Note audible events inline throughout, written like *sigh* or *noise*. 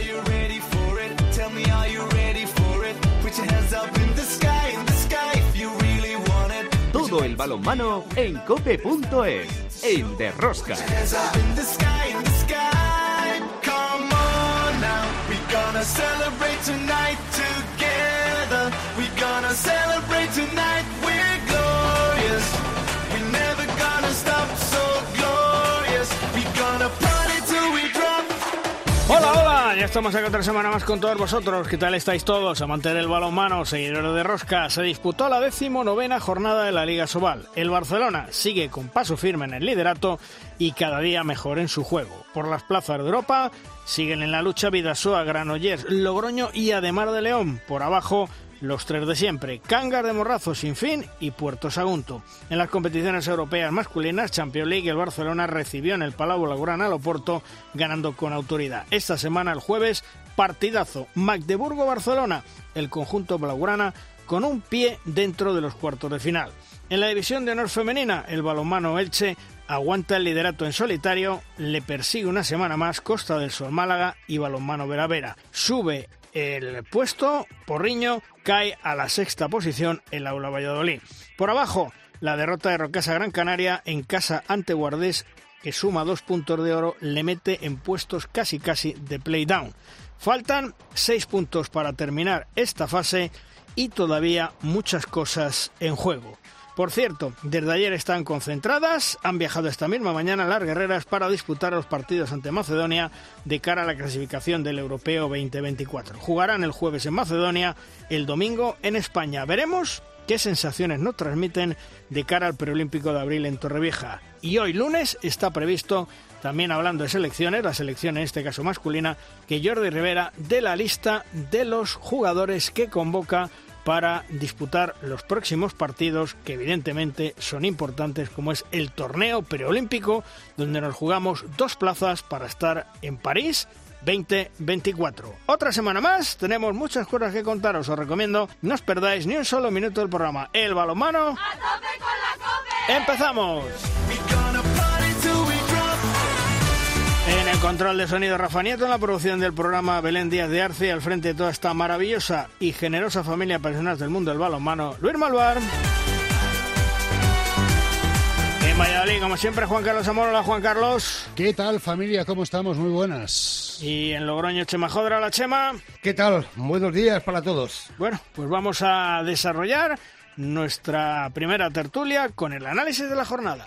are you ready for it? Tell me, are you ready for it? Put your hands up in the sky, in the sky if you really want it. Todo el balonmano en cope.es, en Derrosca. Hands up in the sky, in the sky. Come on now, we gonna celebrate tonight together. We gonna celebrate tonight. Ya estamos aquí otra semana más con todos vosotros. ¿Qué tal estáis todos? Amantes del balonmano, seguidores de Rosca. Se disputó la decimonovena jornada de la Liga Sobal. El Barcelona sigue con paso firme en el liderato y cada día mejor en su juego. Por las plazas de Europa siguen en la lucha Vidasoa, Granollers, Logroño y Ademar de León. Por abajo los tres de siempre, Cangas de Morrazo sin fin y Puerto Sagunto. En las competiciones europeas masculinas, Champions League, el Barcelona recibió en el Palau Blaugrana al Oporto, ganando con autoridad. Esta semana, el jueves, partidazo, Magdeburgo-Barcelona, el conjunto Blaugrana con un pie dentro de los cuartos de final. En la división de honor femenina, el balonmano Elche aguanta el liderato en solitario, le persigue una semana más Costa del Sol Málaga y balonmano Veravera. Sube el puesto, Porriño cae a la sexta posición en la Aula Valladolid. Por abajo, la derrota de Rocasa Gran Canaria en casa ante Guardés, que suma dos puntos de oro, le mete en puestos casi casi de playdown. Faltan seis puntos para terminar esta fase y todavía muchas cosas en juego. Por cierto, desde ayer están concentradas, han viajado esta misma mañana las guerreras para disputar los partidos ante Macedonia de cara a la clasificación del Europeo 2024. Jugarán el jueves en Macedonia, el domingo en España. Veremos qué sensaciones nos transmiten de cara al preolímpico de abril en Torrevieja. Y hoy lunes está previsto, también hablando de selecciones, la selección en este caso masculina, que Jordi Rivera dé la lista de los jugadores que convoca para disputar los próximos partidos que evidentemente son importantes como es el torneo preolímpico donde nos jugamos dos plazas para estar en París 2024. Otra semana más, tenemos muchas cosas que contaros, os recomiendo no os perdáis ni un solo minuto del programa. El balonmano. ¡Empezamos! Gonna party till we drop. En el control de sonido Rafa Nieto, en la producción del programa Belén Díaz de Arce, al frente de toda esta maravillosa y generosa familia de personas del mundo del balonmano, Luis Malvar. En Valladolid, como siempre, Juan Carlos Amor. Hola, Juan Carlos. ¿Qué tal familia? ¿Cómo estamos? Muy buenas. Y en Logroño, Chema Jodra, la Chema. ¿Qué tal? Buenos días para todos. Bueno, pues vamos a desarrollar nuestra primera tertulia con el análisis de la jornada.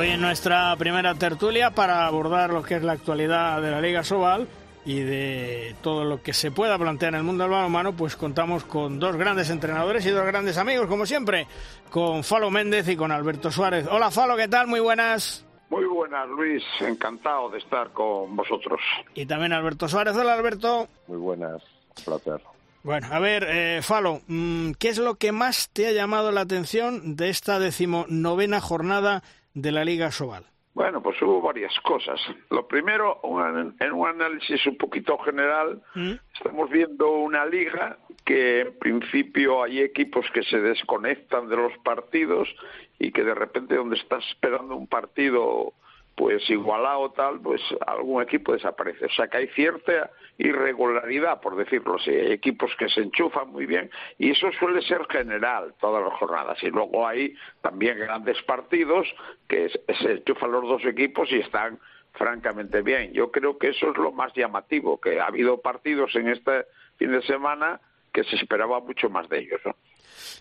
Hoy en nuestra primera tertulia para abordar lo que es la actualidad de la Liga Sobal y de todo lo que se pueda plantear en el mundo del balonmano, pues contamos con dos grandes entrenadores y dos grandes amigos, como siempre, con Falo Méndez y con Alberto Suárez. Hola Falo, ¿qué tal? Muy buenas. Muy buenas, Luis. Encantado de estar con vosotros. Y también Alberto Suárez. Hola Alberto. Muy buenas, placer. Bueno, a ver, eh, Falo, mm, ¿qué es lo que más te ha llamado la atención de esta decimonovena jornada de la Liga Sobal? Bueno, pues hubo varias cosas. Lo primero, un- en un análisis un poquito general, ¿Mm? estamos viendo una liga que en principio hay equipos que se desconectan de los partidos y que de repente donde estás esperando un partido pues igualado tal, pues algún equipo desaparece. O sea que hay cierta irregularidad, por decirlo así. Hay equipos que se enchufan muy bien y eso suele ser general todas las jornadas. Y luego hay también grandes partidos que se enchufan los dos equipos y están francamente bien. Yo creo que eso es lo más llamativo, que ha habido partidos en este fin de semana que se esperaba mucho más de ellos. ¿no?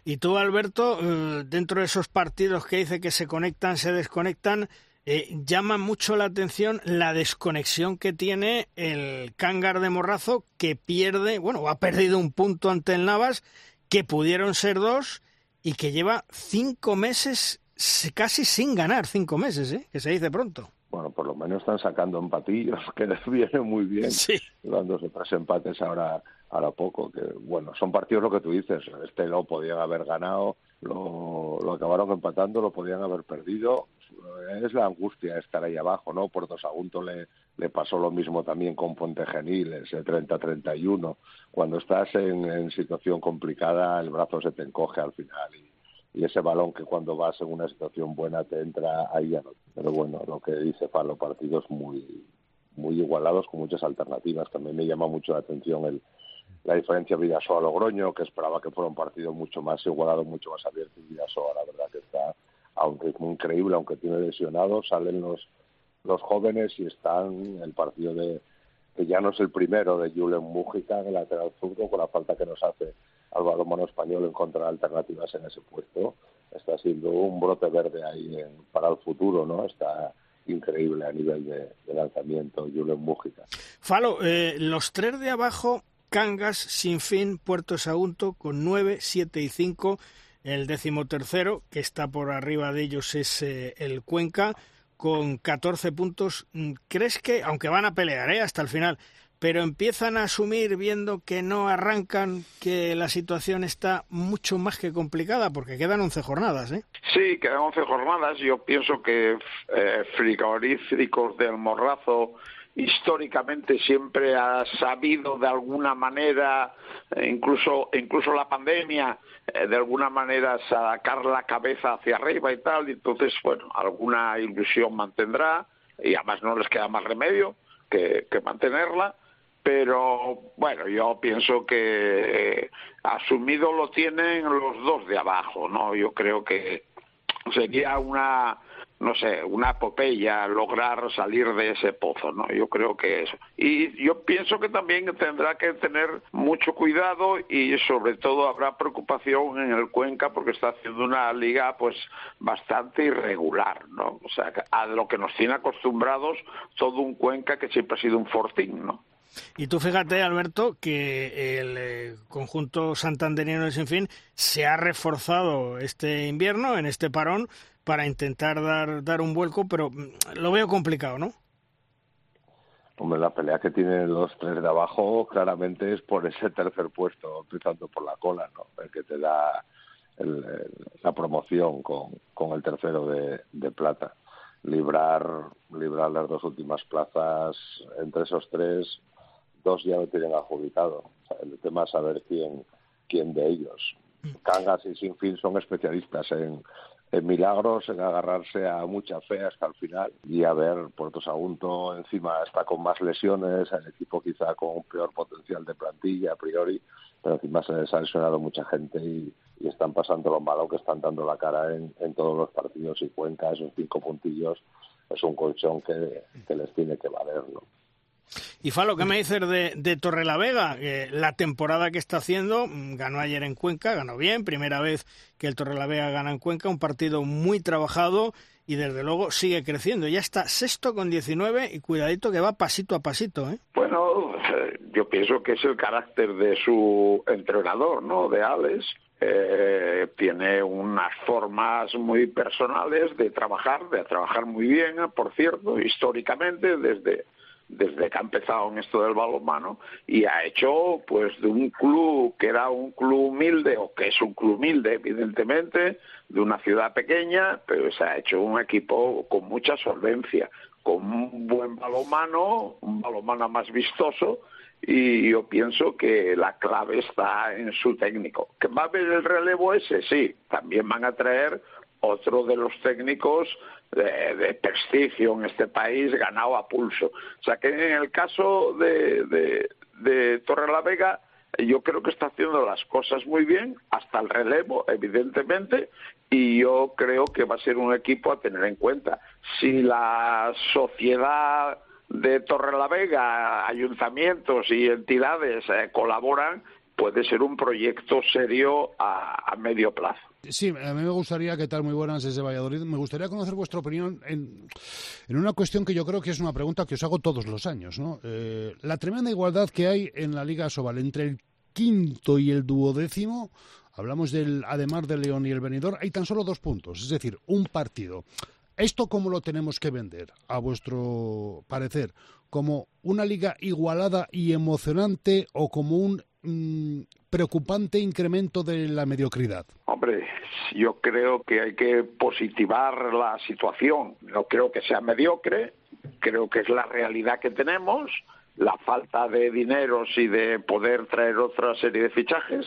Y tú, Alberto, eh, dentro de esos partidos que dice que se conectan, se desconectan, eh, llama mucho la atención la desconexión que tiene el Cángar de Morrazo, que pierde, bueno, ha perdido un punto ante el Navas, que pudieron ser dos, y que lleva cinco meses se- casi sin ganar, cinco meses, ¿eh? que se dice pronto. bueno, por lo menos están sacando empatillos, *laughs* que les viene muy bien, Sí. dándose tres empates ahora, ahora poco, que bueno, son partidos lo que tú dices, este lo podían haber ganado, lo, lo acabaron empatando, lo podían haber perdido, es la angustia estar ahí abajo, ¿no? Puerto Sagunto le, le pasó lo mismo también con Puente Genil, ese 30-31, cuando estás en, situación complicada el brazo se te encoge al final y ese balón que cuando vas en una situación buena te entra ahí ya no. Pero bueno, lo que dice Falo, partidos muy muy igualados con muchas alternativas. También me llama mucho la atención el, la diferencia Vidasoa-Logroño, que esperaba que fuera un partido mucho más igualado, mucho más abierto. Y Vidasoa, la verdad que está a un ritmo increíble, aunque tiene lesionados, salen los, los jóvenes y están el partido de que ya no es el primero de Julen Mújica el lateral zurdo, con la falta que nos hace al balonmano español encontrar alternativas en ese puesto. Está siendo un brote verde ahí en, para el futuro, ¿no? Está increíble a nivel de, de lanzamiento Julen Mújica. Falo, eh, los tres de abajo, Cangas, Sinfín, Puerto Sagunto, con 9, 7 y 5. El décimo tercero, que está por arriba de ellos, es eh, el Cuenca, con 14 puntos. Mm, ¿Crees que, aunque van a pelear eh, hasta el final, pero empiezan a asumir viendo que no arrancan, que la situación está mucho más que complicada, porque quedan 11 jornadas, ¿eh? Sí, quedan 11 jornadas. Yo pienso que eh, Frigoríficos del Morrazo históricamente siempre ha sabido de alguna manera, eh, incluso incluso la pandemia, eh, de alguna manera sacar la cabeza hacia arriba y tal. Y entonces, bueno, alguna ilusión mantendrá y además no les queda más remedio que, que mantenerla pero bueno, yo pienso que eh, asumido lo tienen los dos de abajo, ¿no? Yo creo que sería una no sé, una epopeya lograr salir de ese pozo, ¿no? Yo creo que eso. Y yo pienso que también tendrá que tener mucho cuidado y sobre todo habrá preocupación en el Cuenca porque está haciendo una liga pues bastante irregular, ¿no? O sea, a lo que nos tiene acostumbrados todo un Cuenca que siempre ha sido un fortín, ¿no? Y tú fíjate, Alberto, que el eh, conjunto santandereano de Sinfín se ha reforzado este invierno, en este parón, para intentar dar, dar un vuelco, pero lo veo complicado, ¿no? Hombre, la pelea que tienen los tres de abajo claramente es por ese tercer puesto, empezando por la cola, ¿no? El que te da el, la promoción con, con el tercero de, de plata. Librar, librar las dos últimas plazas entre esos tres dos ya lo tienen adjudicado. O sea, el tema es saber quién, quién de ellos. Cangas y Sinfín son especialistas en milagros, en agarrarse a mucha fe hasta el final. Y a ver, Puerto Sagunto encima está con más lesiones, el equipo quizá con un peor potencial de plantilla a priori, pero encima se les ha lesionado mucha gente y, están pasando lo malo que están dando la cara en, en todos los partidos y Cuenca, esos cinco puntillos, es un colchón que, que les tiene que valer, ¿no? Y Falo, ¿qué me dices de, de Torrelavega? Eh, la temporada que está haciendo, ganó ayer en Cuenca, ganó bien, primera vez que el Torrelavega gana en Cuenca, un partido muy trabajado y desde luego sigue creciendo. Ya está sexto con 19 y cuidadito que va pasito a pasito. ¿eh? Bueno, yo pienso que es el carácter de su entrenador, ¿no? De Alex. Eh, tiene unas formas muy personales de trabajar, de trabajar muy bien, por cierto, históricamente, desde desde que ha empezado en esto del balonmano y ha hecho pues de un club que era un club humilde o que es un club humilde evidentemente de una ciudad pequeña pero se ha hecho un equipo con mucha solvencia con un buen balonmano un balonmano más vistoso y yo pienso que la clave está en su técnico. Que va a haber el relevo ese sí también van a traer otro de los técnicos de, de, prestigio en este país ganado a pulso. O sea que en el caso de, de, de Torrelavega, yo creo que está haciendo las cosas muy bien, hasta el relevo, evidentemente, y yo creo que va a ser un equipo a tener en cuenta. Si la sociedad de Torrelavega, ayuntamientos y entidades eh, colaboran, puede ser un proyecto serio a, medio plazo. Sí, a mí me gustaría, ¿qué tal? Muy buenas desde Valladolid. Me gustaría conocer vuestra opinión en, en una cuestión que yo creo que es una pregunta que os hago todos los años, ¿no? Eh, la tremenda igualdad que hay en la Liga Sobal entre el quinto y el duodécimo, hablamos del, además del León y el Benidorm, hay tan solo dos puntos, es decir, un partido. ¿Esto cómo lo tenemos que vender, a vuestro parecer? ¿Como una liga igualada y emocionante o como un mm, preocupante incremento de la mediocridad? Hombre, yo creo que hay que positivar la situación. No creo que sea mediocre, creo que es la realidad que tenemos la falta de dineros y de poder traer otra serie de fichajes.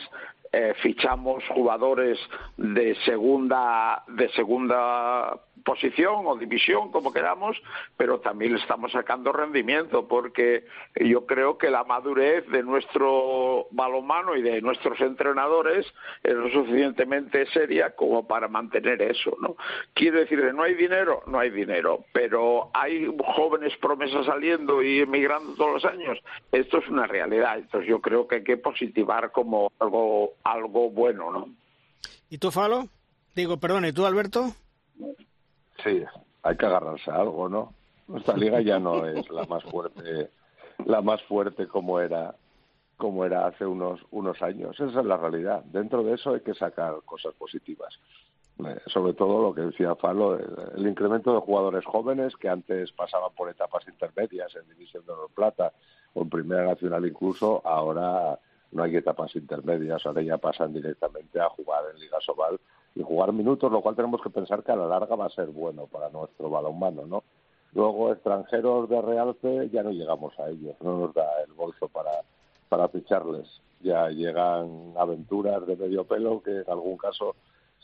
Eh, fichamos jugadores de segunda de segunda posición o división, como queramos, pero también le estamos sacando rendimiento, porque yo creo que la madurez de nuestro balonmano y de nuestros entrenadores es lo suficientemente seria como para mantener eso, ¿no? Quiero decir que no hay dinero, no hay dinero, pero hay jóvenes promesas saliendo y emigrando todos los años. Esto es una realidad, entonces yo creo que hay que positivar como algo, algo bueno, ¿no? ¿Y tú, Falo? Digo, perdón, ¿y tú, Alberto? Sí, hay que agarrarse a algo, ¿no? Nuestra liga ya no es la más fuerte, la más fuerte como era como era hace unos unos años. Esa es la realidad. Dentro de eso hay que sacar cosas positivas. Eh, sobre todo lo que decía Falo, el, incremento de jugadores jóvenes que antes pasaban por etapas intermedias en División de Oro Plata o en Primera Nacional incluso, ahora no hay etapas intermedias, ahora ya pasan directamente a jugar en Liga Sobal y jugar minutos, lo cual tenemos que pensar que a la larga va a ser bueno para nuestro balonmano, ¿no? Luego, extranjeros de realce, ya no llegamos a ellos, no nos da el bolso para, para ficharles. Ya llegan aventuras de medio pelo que en algún caso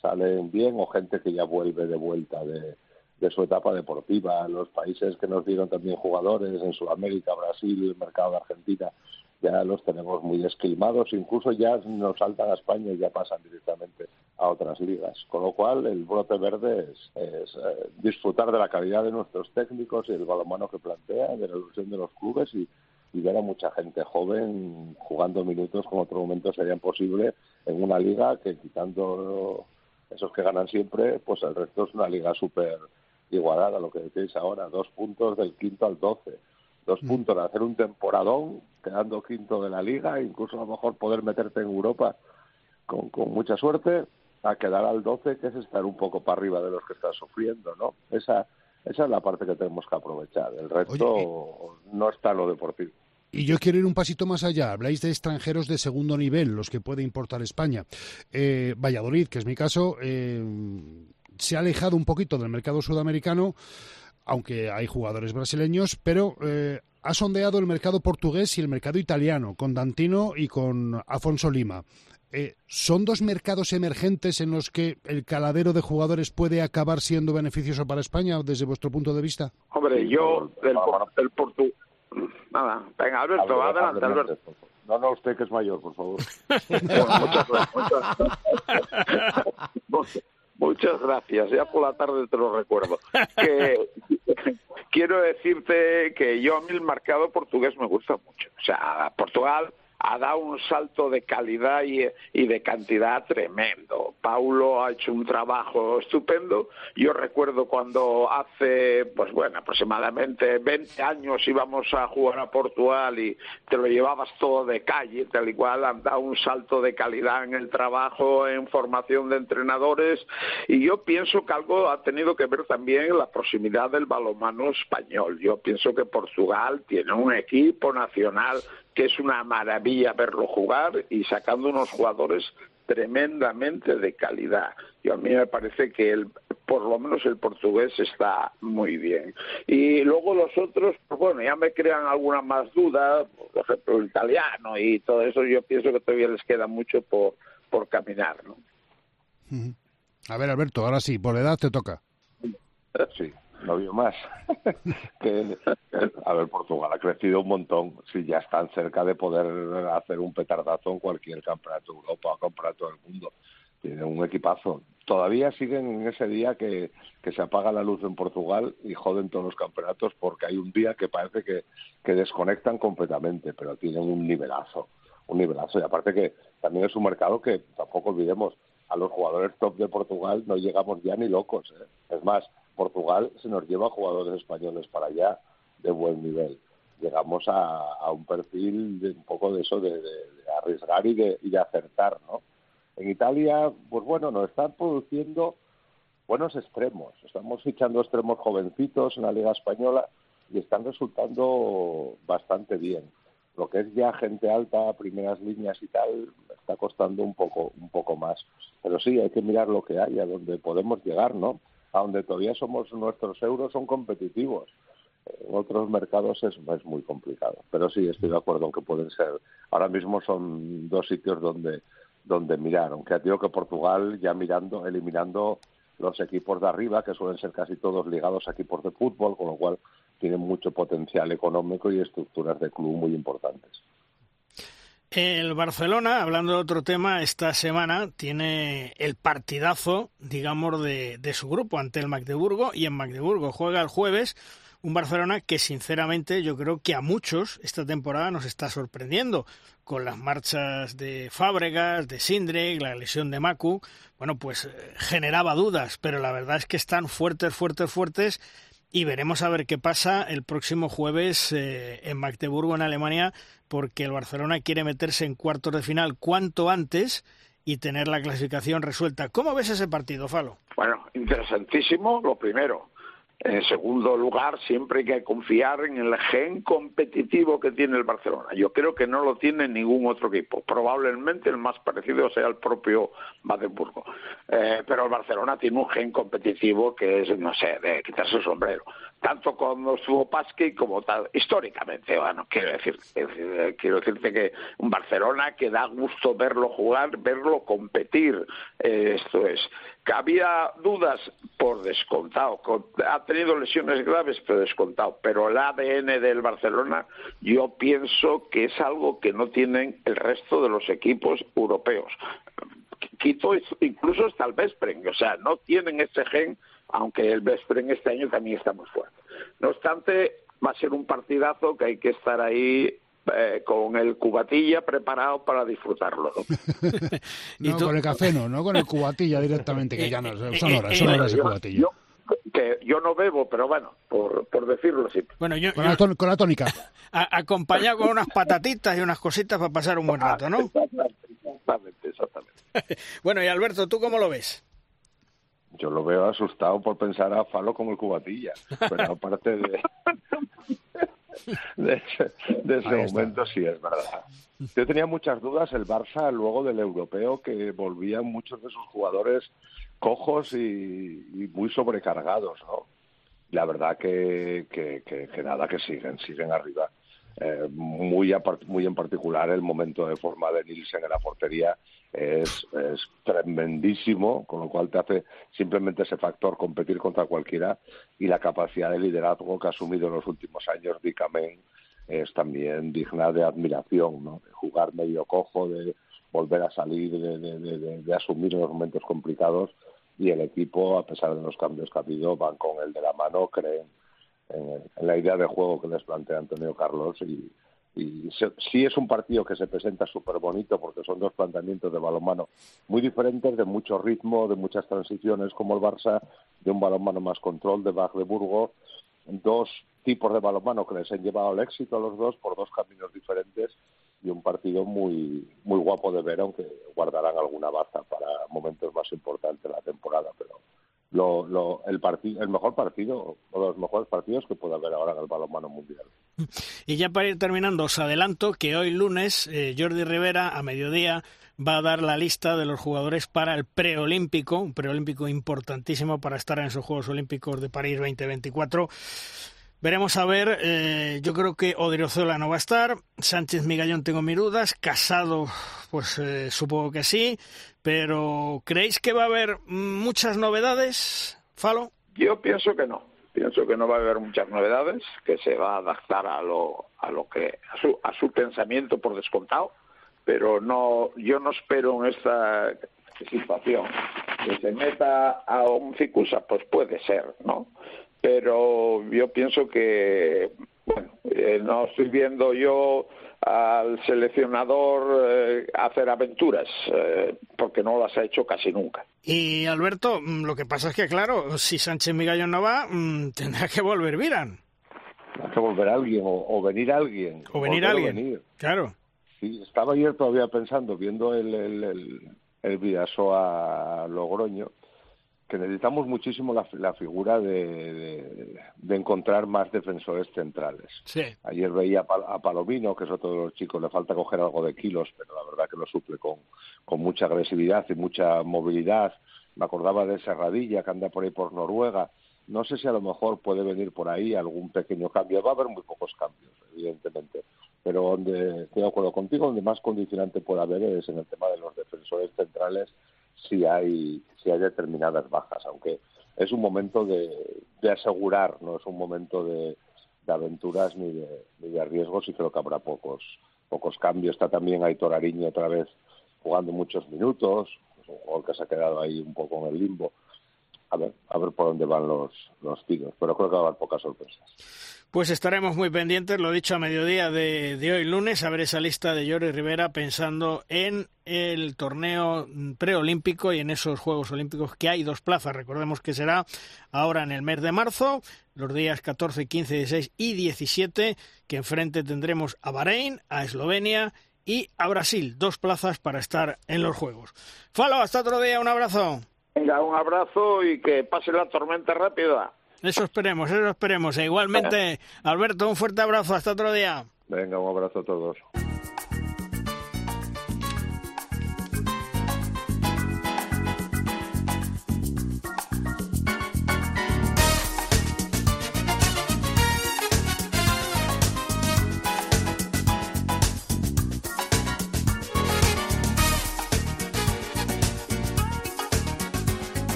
salen bien o gente que ya vuelve de vuelta de, de su etapa deportiva. Los países que nos dieron también jugadores en Sudamérica, Brasil, el mercado de Argentina, ya los tenemos muy esquilmados, incluso ya nos saltan a España y ya pasan directamente a otras ligas. Con lo cual, el brote verde es, eh, disfrutar de la calidad de nuestros técnicos y el balonmano que plantea, de la ilusión de los clubes y, ver a mucha gente joven jugando minutos como otro momento sería imposible en una liga que quitando esos que ganan siempre, pues el resto es una liga súper igualada, lo que decís ahora, dos puntos del quinto al doce dos mm. puntos de hacer un temporadón, quedando quinto de la liga, incluso a lo mejor poder meterte en Europa con, con mucha suerte, a quedar al 12, que es estar un poco para arriba de los que están sufriendo, ¿no? Esa, esa es la parte que tenemos que aprovechar. El resto no está lo deportivo. Y yo quiero ir un pasito más allá. Habláis de extranjeros de segundo nivel, los que puede importar España. Eh, Valladolid, que es mi caso, eh, se ha alejado un poquito del mercado sudamericano aunque hay jugadores brasileños, pero eh, ha sondeado el mercado portugués y el mercado italiano, con Dantino y con Afonso Lima. Eh, ¿Son dos mercados emergentes en los que el caladero de jugadores puede acabar siendo beneficioso para España desde vuestro punto de vista? Hombre, yo del, portugués... Nada, venga, Alberto, adelante, Alberto. No, no, usted que es mayor, por favor. *laughs* *laughs* Muchas *laughs* gracias, ya por la tarde te lo recuerdo. Que, *laughs* quiero decirte que yo a mí el marcado portugués me gusta mucho. O sea, Portugal ha dado un salto de calidad y, de cantidad tremendo. Paulo ha hecho un trabajo estupendo. Yo recuerdo cuando hace, pues bueno, aproximadamente 20 años íbamos a jugar a Portugal y te lo llevabas todo de calle, tal y cual, han dado un salto de calidad en el trabajo, en formación de entrenadores. Y yo pienso que algo ha tenido que ver también la proximidad del balomano español. Yo pienso que Portugal tiene un equipo nacional que es una maravilla verlo jugar y sacando unos jugadores tremendamente de calidad. Y a mí me parece que el, por lo menos el portugués está muy bien. Y luego los otros, pues bueno, ya me crean alguna más duda, por ejemplo el italiano y todo eso, yo pienso que todavía les queda mucho por, por caminar. ¿no? *laughs* A ver, Alberto, ahora sí, por edad te toca. Sí no vio más. *laughs* que, a ver, Portugal ha crecido un montón. Si ya están cerca de poder hacer un petardazo en cualquier campeonato de Europa o campeonato del mundo. Tiene un equipazo. Todavía siguen en ese día que, que se apaga la luz en Portugal y joden todos los campeonatos porque hay un día que parece que, que desconectan completamente, pero tienen un nivelazo. Un nivelazo. Y aparte que también es un mercado que tampoco olvidemos a los jugadores top de Portugal no llegamos ya ni locos. ¿eh? Es más, Portugal se nos lleva jugadores españoles para allá de buen nivel. Llegamos a, un perfil de un poco de eso, de, arriesgar y de, acertar, ¿no? En Italia, pues bueno, nos están produciendo buenos extremos. Estamos fichando extremos jovencitos en la Liga Española y están resultando bastante bien. Lo que es ya gente alta, primeras líneas y tal, está costando un poco, un poco más. Pero sí, hay que mirar lo que hay, a donde podemos llegar, ¿no? A donde todavía somos nuestros euros son competitivos. En otros mercados es, muy complicado. Pero sí, estoy de acuerdo en que pueden ser. Ahora mismo son dos sitios donde donde mirar, aunque tenido que Portugal ya mirando, eliminando los equipos de arriba, que suelen ser casi todos ligados a equipos de fútbol, con lo cual tienen mucho potencial económico y estructuras de club muy importantes. El Barcelona, hablando de otro tema, esta semana tiene el partidazo, digamos, de, de su grupo ante el Magdeburgo y en Magdeburgo juega el jueves un Barcelona que sinceramente yo creo que a muchos esta temporada nos está sorprendiendo. Con las marchas de Fábregas, de Sindre, la lesión de Macu, bueno, pues eh, generaba dudas, pero la verdad es que están fuertes, fuertes, fuertes y veremos a ver qué pasa el próximo jueves eh, en Magdeburgo, en Alemania, porque el Barcelona quiere meterse en cuartos de final cuanto antes y tener la clasificación resuelta. ¿Cómo ves ese partido, Falo? Bueno, interesantísimo, lo primero. En segundo lugar, siempre hay que confiar en el gen competitivo que tiene el Barcelona. Yo creo que no lo tiene ningún otro equipo. Probablemente el más parecido sea el propio Badenburgo. Eh, pero el Barcelona tiene un gen competitivo que es, no sé, de quitarse el sombrero. Tanto cuando estuvo Pasqui como tal, históricamente. Bueno, quiero decir, eh, quiero decirte que un Barcelona que da gusto verlo jugar, verlo competir. Eh, esto es que había dudas por descontado. Ha tenido lesiones graves, pero descontado. Pero el ADN del Barcelona, yo pienso que es algo que no tienen el resto de los equipos europeos. Quito incluso hasta el Vespren, o sea, no tienen ese gen, aunque el Vespren este año también está muy fuerte. No obstante, va a ser un partidazo que hay que estar ahí eh, con el cubatilla preparado para disfrutarlo. *laughs* *laughs* no, con el café no, no con el cubatilla directamente, que *laughs* ya no son horas, son horas de cubatilla. Yo, que yo no bebo, pero bueno, por, por decirlo así. Bueno, yo, con, la con, la tónica. acompañado con unas patatitas y unas cositas para pasar un buen rato, ¿no? Exactamente, exactamente. bueno, y Alberto, ¿tú cómo lo ves? Yo lo veo asustado por pensar a Falo como el cubatilla, pero *laughs* aparte de de ese, momento sí es verdad. Yo tenía muchas dudas el Barça luego del europeo que volvían muchos de sus jugadores cojos y, muy sobrecargados, ¿no? La verdad que, que, que, nada, que siguen, siguen arriba. Eh, muy, muy en particular el momento de forma de Nielsen en la portería es, tremendísimo, con lo cual te hace simplemente ese factor competir contra cualquiera y la capacidad de liderazgo que ha asumido en los últimos años Dicamen es también digna de admiración, ¿no? De jugar medio cojo, de volver a salir, de, de, de, asumir los momentos complicados y el equipo, a pesar de los cambios que ha habido, van con el de la mano, creen en, la idea de juego que les plantea Antonio Carlos. Y, y sí es un partido que se presenta súper bonito porque son dos planteamientos de balonmano muy diferentes, de mucho ritmo, de muchas transiciones como el Barça, de un balonmano más control de Magdeburgo, dos tipos de balonmano que les han llevado al éxito a los dos por dos caminos diferentes y un partido muy muy guapo de ver, aunque guardarán alguna baza para momentos más importantes de la temporada, pero lo, lo, el, mejor partido, o los mejores partidos que puede haber ahora en el balonmano mundial. Y ya para ir terminando, os adelanto que hoy lunes eh, Jordi Rivera a mediodía va a dar la lista de los jugadores para el preolímpico, un preolímpico importantísimo para estar en esos Juegos Olímpicos de París 2024. Veremos a ver, eh, yo creo que Odriozola no va a estar, Sánchez Migallón tengo mis dudas, Casado pues eh, supongo que sí, pero ¿creéis que va a haber muchas novedades, Falo? Yo pienso que no, pienso que no va a haber muchas novedades, que se va a adaptar a lo, a lo que, a su, a su pensamiento por descontado, pero no, yo no espero en esta situación que se meta a un Ficusa, pues puede ser, ¿no? pero yo pienso que bueno, eh, no estoy viendo yo al seleccionador eh, hacer aventuras, eh, porque no las ha hecho casi nunca. Y Alberto, mm, lo que pasa es que, claro, si Sánchez Migallón no va, mm, *laughs* tendrá que volver Viran. Tendrá que volver alguien, o, venir alguien. O venir alguien, claro. Sí, estaba ayer todavía pensando, viendo el, el, el, el a Logroño, que necesitamos muchísimo la, la figura de, de, encontrar más defensores centrales. Sí. Ayer veía a Palomino, que es otro de los chicos, le falta coger algo de kilos, pero la verdad que lo suple con, con mucha agresividad y mucha movilidad. Me acordaba de Serradilla, que anda por ahí por Noruega. No sé si a lo mejor puede venir por ahí algún pequeño cambio. Va a haber muy pocos cambios, evidentemente. Pero donde estoy de acuerdo contigo, donde más condicionante puede haber es en el tema de los defensores centrales si hay, si hay determinadas bajas, aunque es un momento de, de asegurar, no es un momento de, de aventuras ni de, ni de riesgos y creo que habrá pocos pocos cambios. Está también Aitor Ariño otra vez jugando muchos minutos, es un jugador que se ha quedado ahí un poco en el limbo. A ver, a ver por dónde van los, los tiros, pero creo que va a haber pocas sorpresas. Pues estaremos muy pendientes, lo dicho a mediodía de, de hoy lunes, a ver esa lista de Jordi Rivera pensando en el torneo preolímpico y en esos Juegos Olímpicos que hay dos plazas. Recordemos que será ahora en el mes de marzo, los días 14, 15, 16 y 17, que enfrente tendremos a Bahrein, a Eslovenia y a Brasil, dos plazas para estar en los Juegos. Falo, hasta otro día, un abrazo. Venga, un abrazo y que pase la tormenta rápida. Eso esperemos, eso esperemos. E igualmente, *laughs* Alberto, un fuerte abrazo. Hasta otro día. Venga, un abrazo a todos.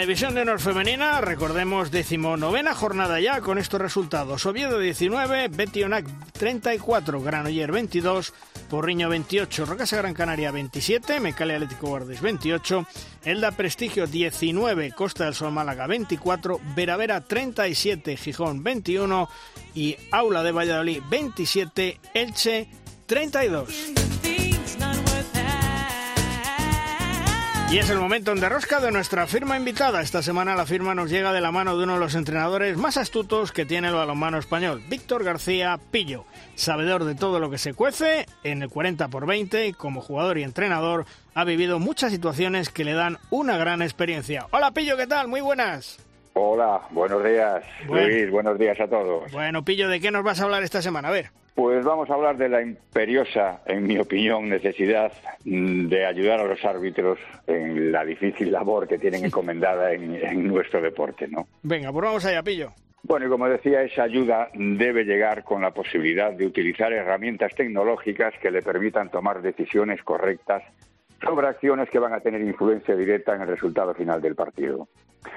División de honor femenina, recordemos decimonovena jornada ya con estos resultados. Oviedo 19, Betionac 34, Granoller 22, Porriño 28, Rocasa Gran Canaria 27, Mecale Atlético Guardes 28, Elda Prestigio 19, Costa del Sol Málaga 24, Veravera 37, Gijón 21 y Aula de Valladolid 27, Elche 32. Y es el momento en derrosca de nuestra firma invitada. Esta semana la firma nos llega de la mano de uno de los entrenadores más astutos que tiene el balonmano español, Víctor García Pillo, sabedor de todo lo que se cuece en el 40 por 20 como jugador y entrenador ha vivido muchas situaciones que le dan una gran experiencia. Hola Pillo, ¿qué tal? Muy buenas. Hola, buenos días, Bueno. Luis, buenos días a todos. Bueno, Pillo, ¿de qué nos vas a hablar esta semana? A ver. Pues vamos a hablar de la imperiosa, en mi opinión, necesidad mm, de ayudar a los árbitros en la difícil labor que tienen encomendada en, en nuestro deporte, ¿no? Venga, pues vamos allá, Pillo. Bueno, y como decía, esa ayuda debe llegar con la posibilidad de utilizar herramientas tecnológicas que le permitan tomar decisiones correctas sobre acciones que van a tener influencia directa en el resultado final del partido.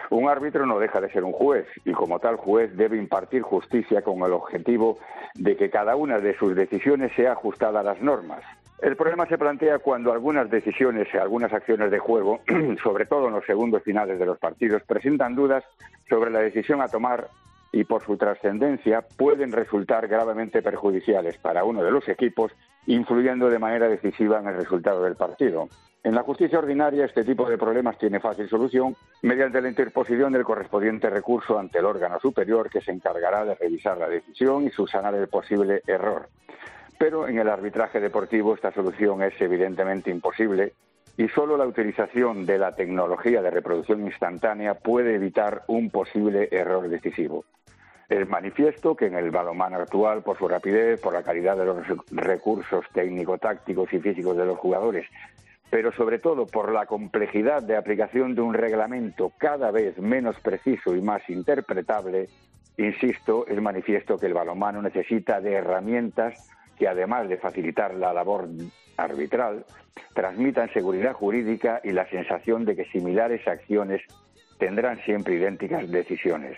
Un árbitro no deja de ser un juez y como tal juez debe impartir justicia con el objetivo de que cada una de sus decisiones sea ajustada a las normas. El problema se plantea cuando algunas decisiones y algunas acciones de juego, *clears throat* sobre todo en los segundos finales de los partidos, presentan dudas sobre la decisión a tomar y por su trascendencia pueden resultar gravemente perjudiciales para uno de los equipos, influyendo de manera decisiva en el resultado del partido. En la justicia ordinaria este tipo de problemas tiene fácil solución mediante la interposición del correspondiente recurso ante el órgano superior que se encargará de revisar la decisión y subsanar el posible error. Pero en el arbitraje deportivo esta solución es evidentemente imposible y solo la utilización de la tecnología de reproducción instantánea puede evitar un posible error decisivo. Es manifiesto que en el balonmano actual, por su rapidez, por la calidad de los recursos técnico-tácticos y físicos de los jugadores, pero sobre todo por la complejidad de aplicación de un reglamento cada vez menos preciso y más interpretable, insisto, es manifiesto que el balonmano necesita de herramientas que además de facilitar la labor arbitral, transmitan seguridad jurídica y la sensación de que similares acciones tendrán siempre idénticas decisiones.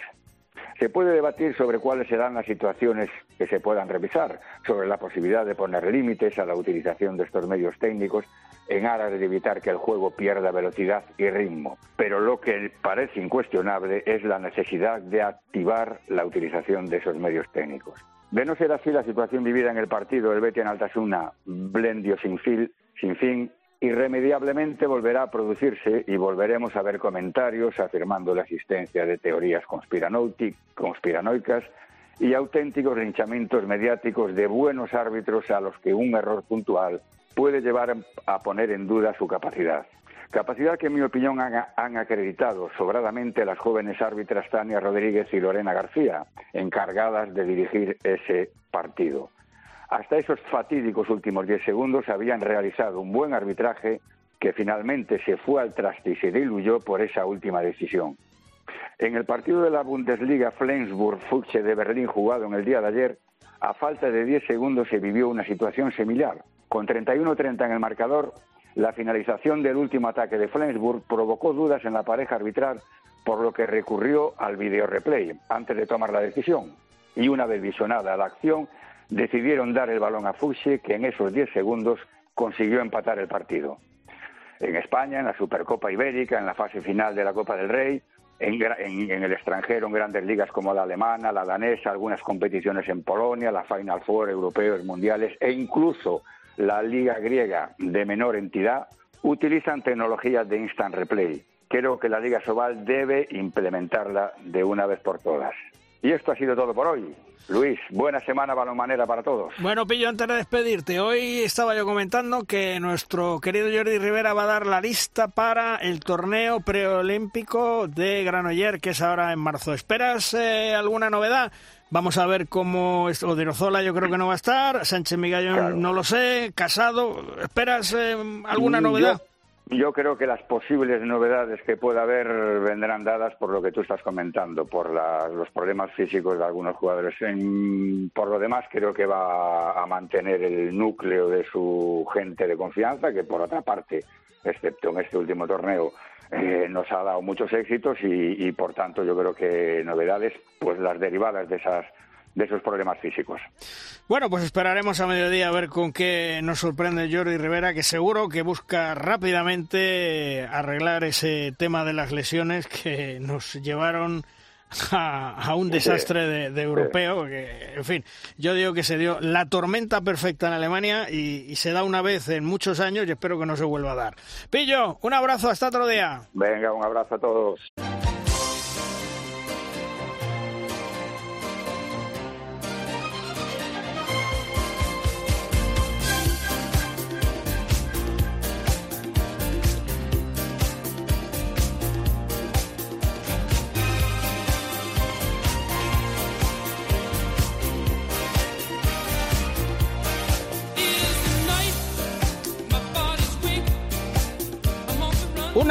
Se puede debatir sobre cuáles serán las situaciones que se puedan revisar, sobre la posibilidad de poner límites a la utilización de estos medios técnicos en aras de evitar que el juego pierda velocidad y ritmo. Pero lo que parece incuestionable es la necesidad de activar la utilización de esos medios técnicos. De no ser así la situación vivida en el partido del Betis en Altasuna, Blendio sin, fil, sin fin, irremediablemente volverá a producirse y volveremos a ver comentarios afirmando la existencia de teorías conspiranoicas y auténticos linchamientos mediáticos de buenos árbitros a los que un error puntual puede llevar a poner en duda su capacidad. Capacidad que, en mi opinión, han, acreditado sobradamente las jóvenes árbitras Tania Rodríguez y Lorena García, encargadas de dirigir ese partido. Hasta esos fatídicos últimos diez segundos habían realizado un buen arbitraje que finalmente se fue al traste y se diluyó por esa última decisión. En el partido de la Bundesliga Flensburg-Fuchse de Berlín jugado en el día de ayer, a falta de 10 segundos se vivió una situación similar. Con 31-30 en el marcador, la finalización del último ataque de Flensburg provocó dudas en la pareja arbitral, por lo que recurrió al video replay antes de tomar la decisión. Y una vez visionada la acción, decidieron dar el balón a Fuchse, que en esos 10 segundos consiguió empatar el partido. En España, en la Supercopa Ibérica, en la fase final de la Copa del Rey, en, el extranjero, en grandes ligas como la alemana, la danesa, algunas competiciones en Polonia, la Final Four, europeos, mundiales e incluso la liga griega de menor entidad, utilizan tecnologías de instant replay. Creo que la Liga Sobal debe implementarla de una vez por todas. Y esto ha sido todo por hoy. Luis, buena semana balonmanera para todos. Bueno, Pillo, antes de despedirte, hoy estaba yo comentando que nuestro querido Jordi Rivera va a dar la lista para el torneo preolímpico de Granoller, que es ahora en marzo. ¿Esperas eh, alguna novedad? Vamos a ver cómo... Odirozola yo creo que no va a estar, Sánchez Migallón no lo sé, Casado. ¿Esperas eh, alguna novedad? Yo creo que las posibles novedades que pueda haber vendrán dadas por lo que tú estás comentando, por los problemas físicos de algunos jugadores. por lo demás, creo que va a mantener el núcleo de su gente de confianza, que por otra parte, excepto en este último torneo, eh, nos ha dado muchos éxitos y, y, por tanto yo creo que novedades, pues las derivadas de esas de esos problemas físicos. Bueno, pues esperaremos a mediodía a ver con qué nos sorprende Jordi Rivera, que seguro que busca rápidamente arreglar ese tema de las lesiones que nos llevaron a, un desastre de, europeo. Que, en fin, yo digo que se dio la tormenta perfecta en Alemania y, y, se da una vez en muchos años y espero que no se vuelva a dar. Pillo, un abrazo, hasta otro día. Venga, un abrazo a todos.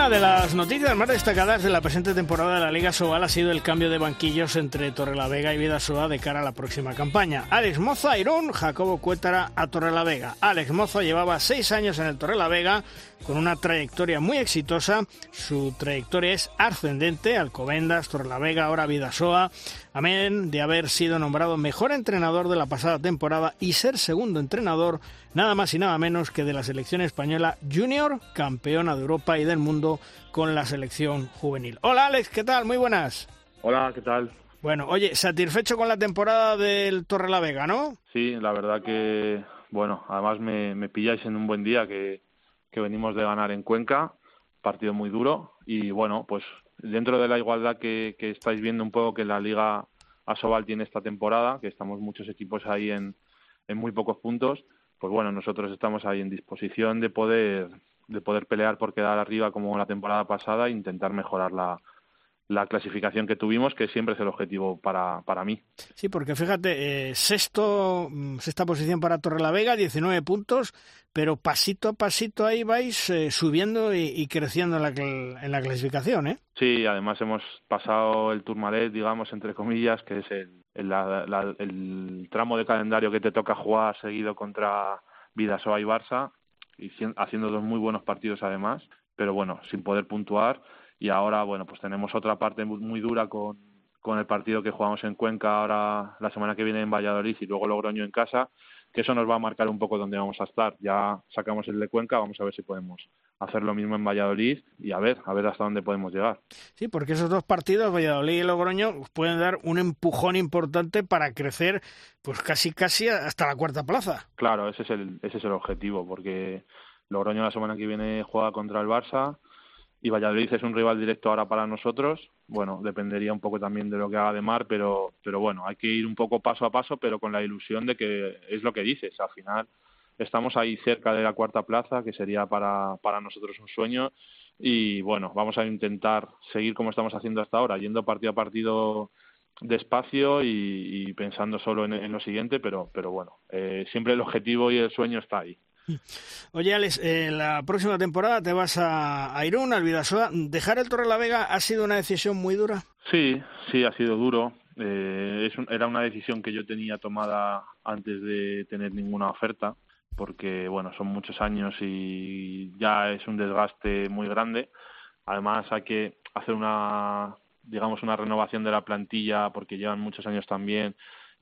Una de las noticias más destacadas de la presente temporada de la Liga Sobal ha sido el cambio de banquillos entre Torrelavega y Vidasoa de cara a la próxima campaña. Alex Mozo a Irún, Jacobo Cuétara a Torrelavega. Alex Mozo llevaba seis años en el Torrelavega con una trayectoria muy exitosa. Su trayectoria es ascendente, Alcobendas, Torrelavega, ahora Vidasoa. Amén de haber sido nombrado mejor entrenador de la pasada temporada y ser segundo entrenador nada más y nada menos que de la selección española junior, campeona de Europa y del mundo con la selección juvenil. Hola Alex, ¿qué tal? Muy buenas. Hola, ¿qué tal? Bueno, oye, satisfecho con la temporada del Torre la Vega, ¿no? Sí, la verdad que, bueno, además me, pilláis en un buen día que, que venimos de ganar en Cuenca, partido muy duro. Y bueno, pues dentro de la igualdad que, estáis viendo un poco que la Liga Asobal tiene esta temporada, que estamos muchos equipos ahí en, en muy pocos puntos, pues bueno, nosotros estamos ahí en disposición de poder de poder pelear por quedar arriba como la temporada pasada e intentar mejorar la, la clasificación que tuvimos, que siempre es el objetivo para, para mí. Sí, porque fíjate, eh, sexto, mm, sexta posición para Torrelavega, 19 puntos, pero pasito a pasito ahí vais eh, subiendo y, creciendo en la, en la clasificación, ¿eh? Sí, además hemos pasado el Tourmalet, digamos, entre comillas, que es el, el, tramo de calendario que te toca jugar seguido contra Vidasoa y Barça, y haciendo dos muy buenos partidos además, pero bueno, sin poder puntuar. Y ahora, bueno, pues tenemos otra parte muy, dura con, con el partido que jugamos en Cuenca ahora la semana que viene en Valladolid y luego Logroño en casa, que eso nos va a marcar un poco dónde vamos a estar. Ya sacamos el de Cuenca, vamos a ver si podemos hacer lo mismo en Valladolid y a ver, a ver hasta dónde podemos llegar. Sí, porque esos dos partidos, Valladolid y Logroño, pueden dar un empujón importante para crecer, pues casi casi hasta la cuarta plaza. Claro, ese es el, ese es el objetivo, porque Logroño la semana que viene juega contra el Barça y Valladolid es un rival directo ahora para nosotros. Bueno, dependería un poco también de lo que haga de Mar, pero, pero bueno, hay que ir un poco paso a paso, pero con la ilusión de que es lo que dices, al final estamos ahí cerca de la cuarta plaza, que sería para, para nosotros un sueño. Y bueno, vamos a intentar seguir como estamos haciendo hasta ahora, yendo partido a partido despacio y, pensando solo en, lo siguiente, pero, pero bueno, eh, siempre el objetivo y el sueño está ahí. Oye, Alex, eh, la próxima temporada te vas a, a Irún, al. ¿Dejar el Torre la Vega ha sido una decisión muy dura? Sí, sí, ha sido duro. Eh, es era una decisión que yo tenía tomada antes de tener ninguna oferta, porque bueno, son muchos años y ya es un desgaste muy grande. Además, hay que hacer una, digamos, una renovación de la plantilla porque llevan muchos años también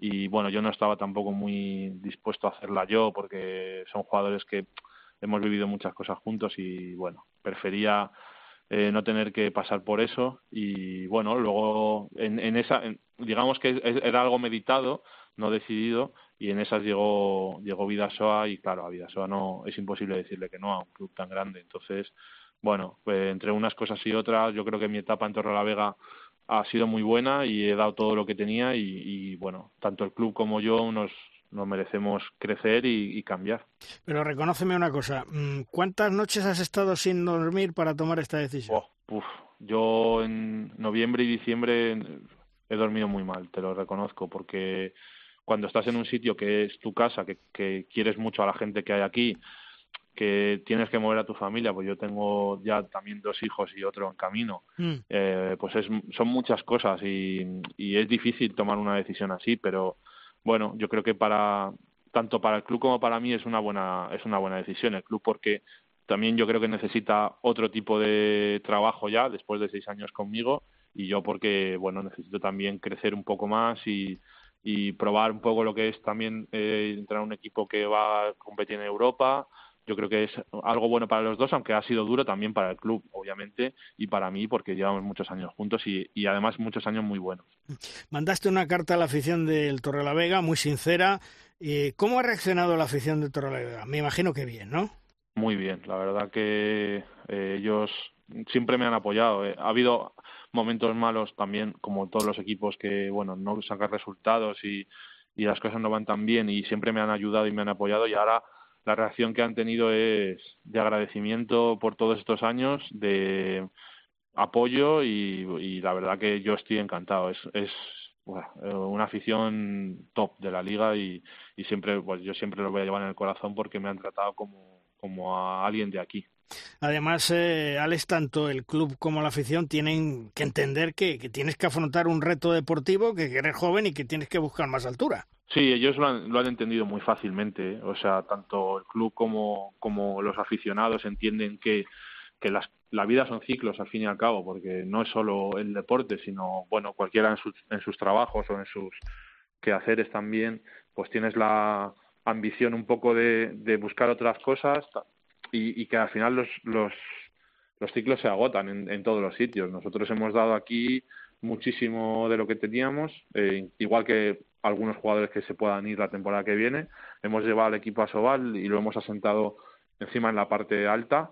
y bueno, yo no estaba tampoco muy dispuesto a hacerla yo porque son jugadores que hemos vivido muchas cosas juntos y bueno, prefería eh, no tener que pasar por eso y bueno, luego en, en esa, digamos que era algo meditado, no decidido y en esas llegó llegó Vidasoa y claro, a Vidasoa no es imposible decirle que no a un club tan grande, entonces bueno, pues entre unas cosas y otras, yo creo que mi etapa en Torre la Vega ha sido muy buena y he dado todo lo que tenía y, y bueno, tanto el club como yo nos, nos merecemos crecer y, y, cambiar. Pero reconóceme una cosa, mm, ¿cuántas noches has estado sin dormir para tomar esta decisión? Oh, yo en noviembre y diciembre he dormido muy mal, te lo reconozco, porque cuando estás en un sitio que es tu casa, que, que quieres mucho a la gente que hay aquí, que tienes que mover a tu familia, pues yo tengo ya también dos hijos y otro en camino, mm. eh, pues es, son muchas cosas y, y es difícil tomar una decisión así, pero bueno, yo creo que para tanto para el club como para mí es una buena es una buena decisión el club porque también yo creo que necesita otro tipo de trabajo ya después de seis años conmigo y yo porque bueno necesito también crecer un poco más y, y probar un poco lo que es también eh, entrar a un equipo que va a competir en Europa yo creo que es algo bueno para los dos, aunque ha sido duro también para el club, obviamente, y para mí, porque llevamos muchos años juntos y, y además muchos años muy buenos. Mandaste una carta a la afición del Vega muy sincera. ¿Cómo ha reaccionado la afición del Vega? Me imagino que bien, ¿no? Muy bien, la verdad que eh, ellos siempre me han apoyado. Eh. Ha habido momentos malos también, como todos los equipos que, bueno, no sacan resultados y, y las cosas no van tan bien y siempre me han ayudado y me han apoyado y ahora la reacción que han tenido es de agradecimiento por todos estos años, de apoyo y, la verdad que yo estoy encantado. Es, es una afición top de la liga y, y siempre, pues yo siempre lo voy a llevar en el corazón porque me han tratado como, como a alguien de aquí. Además, eh, Alex, tanto el club como la afición tienen que entender que, que, tienes que afrontar un reto deportivo, que eres joven y que tienes que buscar más altura. Sí, ellos lo han, lo han entendido muy fácilmente. ¿eh? O sea, tanto el club como, como los aficionados entienden que, que las, la vida son ciclos al fin y al cabo, porque no es solo el deporte, sino, bueno, cualquiera en sus, en sus trabajos o en sus quehaceres también, pues tienes la ambición un poco de, de buscar otras cosas y, y que al final los, los, los ciclos se agotan en, en todos los sitios. Nosotros hemos dado aquí muchísimo de lo que teníamos, eh, igual que algunos jugadores que se puedan ir la temporada que viene. Hemos llevado al equipo a Sobal y lo hemos asentado encima en la parte alta.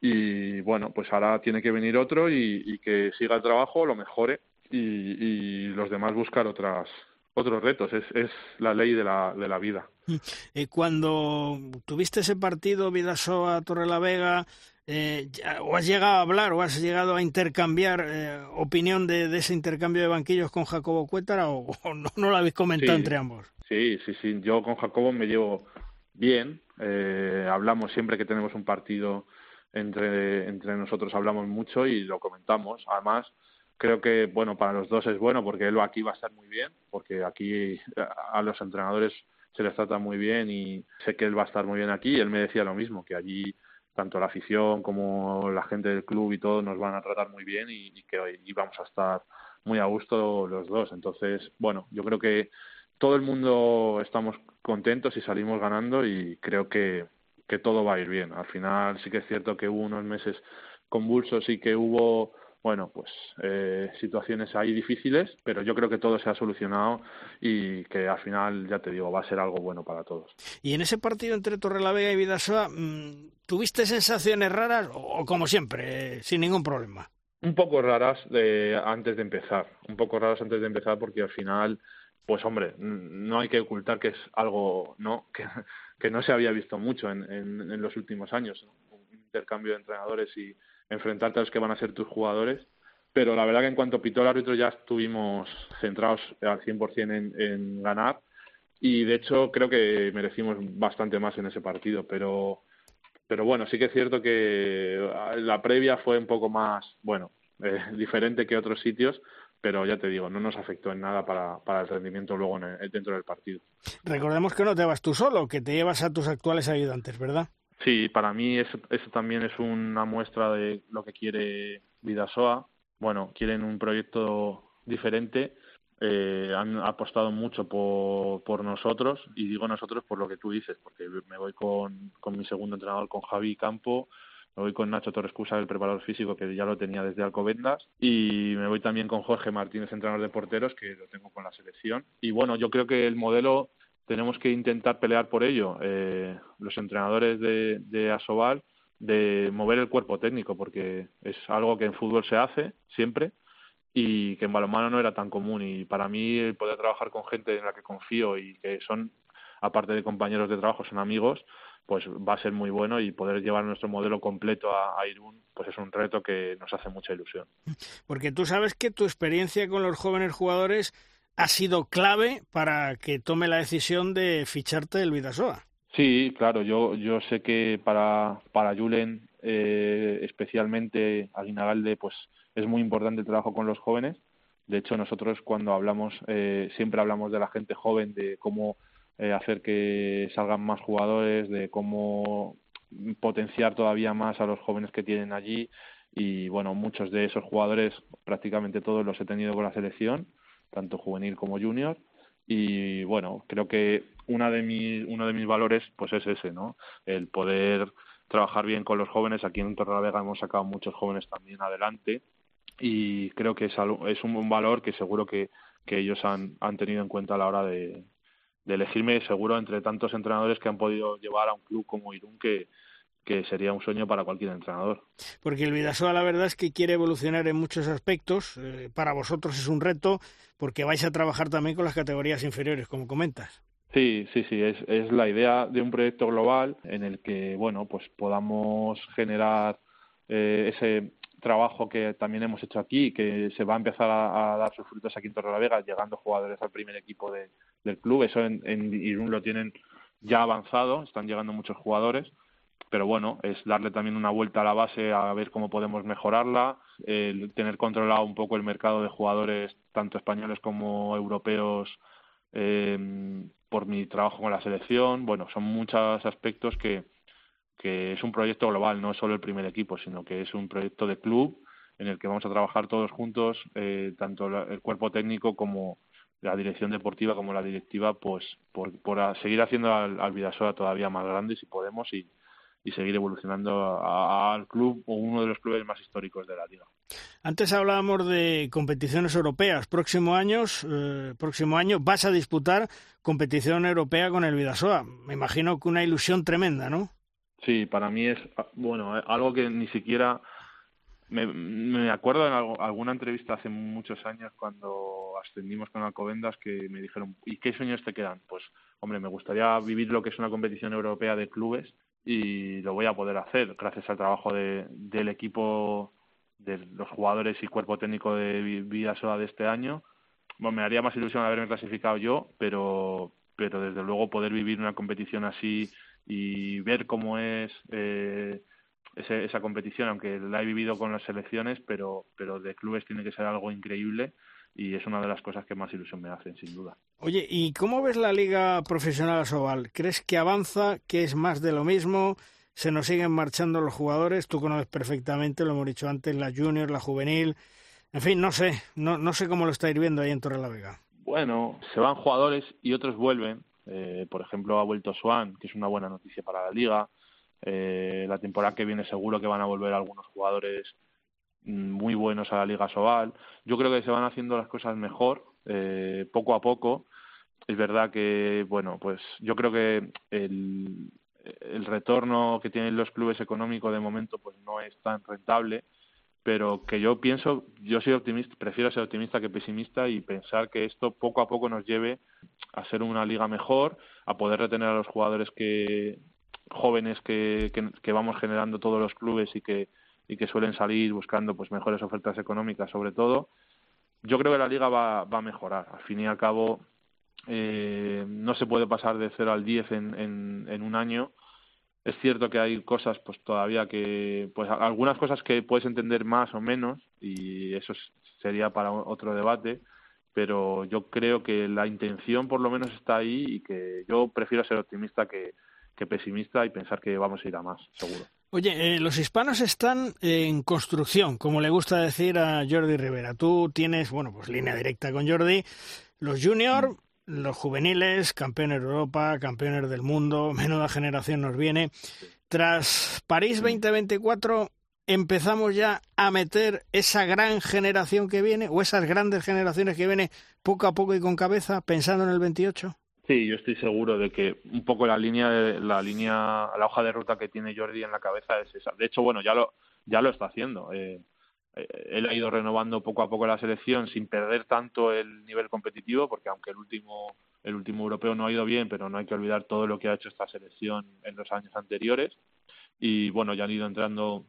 Y bueno, pues ahora tiene que venir otro y, que siga el trabajo, lo mejore y, los demás buscar otras otros retos. Es, es la ley de la, de la vida. Eh, cuando tuviste ese partido Vidasoa Torrelavega, eh, o has llegado a hablar o has llegado a intercambiar eh, opinión de, ese intercambio de banquillos con Jacobo Cuétara o, *laughs* no, no, lo habéis comentado entre ambos. Sí, sí, sí. Yo con Jacobo me llevo bien. Eh, hablamos siempre que tenemos un partido entre, entre nosotros, hablamos mucho y lo comentamos. Además, creo que bueno para los dos es bueno porque él aquí va a estar muy bien, porque aquí a los entrenadores se les trata muy bien y sé que él va a estar muy bien aquí. Y él me decía lo mismo, que allí tanto la afición como la gente del club y todo nos van a tratar muy bien y, que hoy vamos a estar muy a gusto los dos. Entonces, bueno, yo creo que todo el mundo estamos contentos y salimos ganando y creo que, que todo va a ir bien. Al final sí que es cierto que hubo unos meses convulsos y que hubo bueno, pues eh, situaciones ahí difíciles, pero yo creo que todo se ha solucionado y que al final, ya te digo, va a ser algo bueno para todos. Y en ese partido entre Torrelavega y Vidasoa, mm, ¿tuviste sensaciones raras o, como siempre, sin ningún problema? Un poco raras de, antes de empezar, un poco raras antes de empezar porque al final pues hombre, no hay que ocultar que es algo no *laughs* que, que no se había visto mucho en, en, en los últimos años, un intercambio de entrenadores y enfrentarte a los que van a ser tus jugadores. Pero la verdad que en cuanto pitó el árbitro ya estuvimos centrados al 100% en, en ganar y de hecho creo que merecimos bastante más en ese partido, pero pero bueno, sí que es cierto que la previa fue un poco más, bueno, eh, *laughs* diferente que otros sitios, pero ya te digo, no nos afectó en nada para, para el rendimiento luego en el, dentro del partido. Recordemos que no te vas tú solo, que te llevas a tus actuales ayudantes, ¿verdad? Sí, para mí eso, eso también es una muestra de lo que quiere Vidasoa. Bueno, quieren un proyecto diferente eh, han apostado mucho por, nosotros y digo nosotros por lo que tú dices, porque me voy con, con mi segundo entrenador, con Javi Campo, me voy con Nacho Torres Cusa, el preparador físico que ya lo tenía desde Alcobendas y me voy también con Jorge Martínez, entrenador de porteros, que lo tengo con la selección. Y bueno, yo creo que el modelo tenemos que intentar pelear por ello. Eh, los entrenadores de, de Asobal, de mover el cuerpo técnico, porque es algo que en fútbol se hace siempre, y que en balonmano no era tan común y para mí poder trabajar con gente en la que confío y que son aparte de compañeros de trabajo son amigos pues va a ser muy bueno y poder llevar nuestro modelo completo a, a Irún pues es un reto que nos hace mucha ilusión porque tú sabes que tu experiencia con los jóvenes jugadores ha sido clave para que tome la decisión de ficharte el Vidasoa Sí, claro, yo, yo sé que para, para Julen, eh, especialmente Aguinalde, pues es muy importante el trabajo con los jóvenes. De hecho, nosotros cuando hablamos, eh, siempre hablamos de la gente joven, de cómo eh, hacer que salgan más jugadores, de cómo potenciar todavía más a los jóvenes que tienen allí. Y bueno, muchos de esos jugadores, prácticamente todos los he tenido con la selección, tanto juvenil como junior. Y bueno, creo que una de mis, uno de mis valores pues es ese, ¿no? El poder trabajar bien con los jóvenes. Aquí en Torrelavega hemos sacado muchos jóvenes también adelante y creo que es, algo, es un valor que seguro que, que ellos han, han tenido en cuenta a la hora de, de elegirme, seguro, entre tantos entrenadores que han podido llevar a un club como Irún, que, que sería un sueño para cualquier entrenador. Porque el Vidasoa la verdad es que quiere evolucionar en muchos aspectos. Eh, para vosotros es un reto porque vais a trabajar también con las categorías inferiores, como comentas. Sí, sí, sí, es, es la idea de un proyecto global en el que, bueno, pues podamos generar eh, ese trabajo que también hemos hecho aquí, que se va a empezar a, a dar sus frutos aquí en Torrelavega, llegando jugadores al primer equipo de, del club. Eso en, en Irún lo tienen ya avanzado, están llegando muchos jugadores, pero bueno, es darle también una vuelta a la base a ver cómo podemos mejorarla, el tener controlado un poco el mercado de jugadores, tanto españoles como europeos, eh, por mi trabajo con la selección. Bueno, son muchos aspectos que, que es un proyecto global, no es solo el primer equipo, sino que es un proyecto de club en el que vamos a trabajar todos juntos, eh, tanto el cuerpo técnico como la dirección deportiva como la directiva, pues por, por seguir haciendo al, al todavía más grande si podemos y, y seguir evolucionando al club o uno de los clubes más históricos de la liga. Antes hablábamos de competiciones europeas. Próximo años, eh, próximo año vas a disputar competición europea con el Vidasoa. Me imagino que una ilusión tremenda, ¿no? Sí, para mí es bueno algo que ni siquiera me, me acuerdo en algo, alguna entrevista hace muchos años cuando ascendimos con Alcobendas que me dijeron ¿y qué sueños te quedan? Pues hombre me gustaría vivir lo que es una competición europea de clubes y lo voy a poder hacer gracias al trabajo de, del equipo de los jugadores y cuerpo técnico de Vidasoa de este año. Bueno, me haría más ilusión haberme clasificado yo, pero pero desde luego poder vivir una competición así y ver cómo es eh, ese, esa competición, aunque la he vivido con las selecciones, pero, pero de clubes tiene que ser algo increíble y es una de las cosas que más ilusión me hacen, sin duda. Oye, ¿y cómo ves la Liga Profesional Asobal? ¿Crees que avanza, que es más de lo mismo? ¿Se nos siguen marchando los jugadores? Tú conoces perfectamente, lo hemos dicho antes, la junior, la juvenil. En fin, no sé, no, no sé cómo lo estáis viendo ahí en Torrelavega. Bueno, se van jugadores y otros vuelven. Eh, por ejemplo, ha vuelto Swan, que es una buena noticia para la liga. Eh, la temporada que viene seguro que van a volver algunos jugadores muy buenos a la Liga Sobal. Yo creo que se van haciendo las cosas mejor, eh, poco a poco. Es verdad que, bueno, pues yo creo que el, el retorno que tienen los clubes económicos de momento pues no es tan rentable pero que yo pienso, yo soy optimista, prefiero ser optimista que pesimista y pensar que esto poco a poco nos lleve a ser una liga mejor, a poder retener a los jugadores que jóvenes que, que, vamos generando todos los clubes y que y que suelen salir buscando pues mejores ofertas económicas sobre todo yo creo que la liga va, va a mejorar al fin y al cabo eh, no se puede pasar de 0 al 10 en, en, en un año es cierto que hay cosas pues todavía que pues algunas cosas que puedes entender más o menos y eso sería para otro debate pero yo creo que la intención por lo menos está ahí y que yo prefiero ser optimista que, que pesimista y pensar que vamos a ir a más, seguro. Oye, eh, los hispanos están en construcción, como le gusta decir a Jordi Rivera. Tú tienes, bueno, pues línea directa con Jordi. Los juniors, mm. los juveniles, campeones de Europa, campeones del mundo, *laughs* menuda generación nos viene. Tras París 2024, mm. empezamos ya a meter esa gran generación que viene, o esas grandes generaciones que viene poco a poco y con cabeza, pensando en el 28. Sí, yo estoy seguro de que un poco la línea, la línea, la hoja de ruta que tiene Jordi en la cabeza es esa. De hecho, bueno, ya lo, ya lo está haciendo. Eh, eh, él ha ido renovando poco a poco la selección sin perder tanto el nivel competitivo, porque aunque el último, el último europeo no ha ido bien, pero no hay que olvidar todo lo que ha hecho esta selección en los años anteriores. Y bueno, ya han ido entrando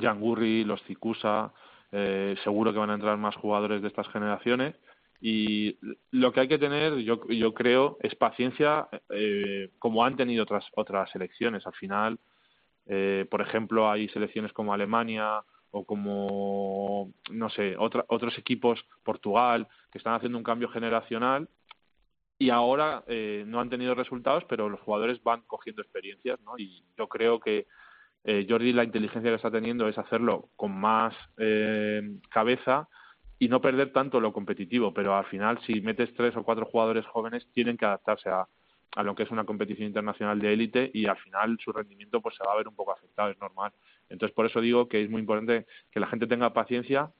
Jan Gurri, los Cicusa, eh, seguro que van a entrar más jugadores de estas generaciones y lo que hay que tener, yo, yo creo, es paciencia, eh, como han tenido otras, otras selecciones. Al final, eh, por ejemplo, hay selecciones como Alemania o como, no sé, otra, otros equipos, Portugal, que están haciendo un cambio generacional y ahora eh, no han tenido resultados, pero los jugadores van cogiendo experiencias, ¿no? Y yo creo que eh, Jordi la inteligencia que está teniendo es hacerlo con más eh, cabeza y no perder tanto lo competitivo, pero al final si metes tres o cuatro jugadores jóvenes tienen que adaptarse a, a lo que es una competición internacional de élite y al final su rendimiento pues se va a ver un poco afectado, es normal. Entonces por eso digo que es muy importante que la gente tenga paciencia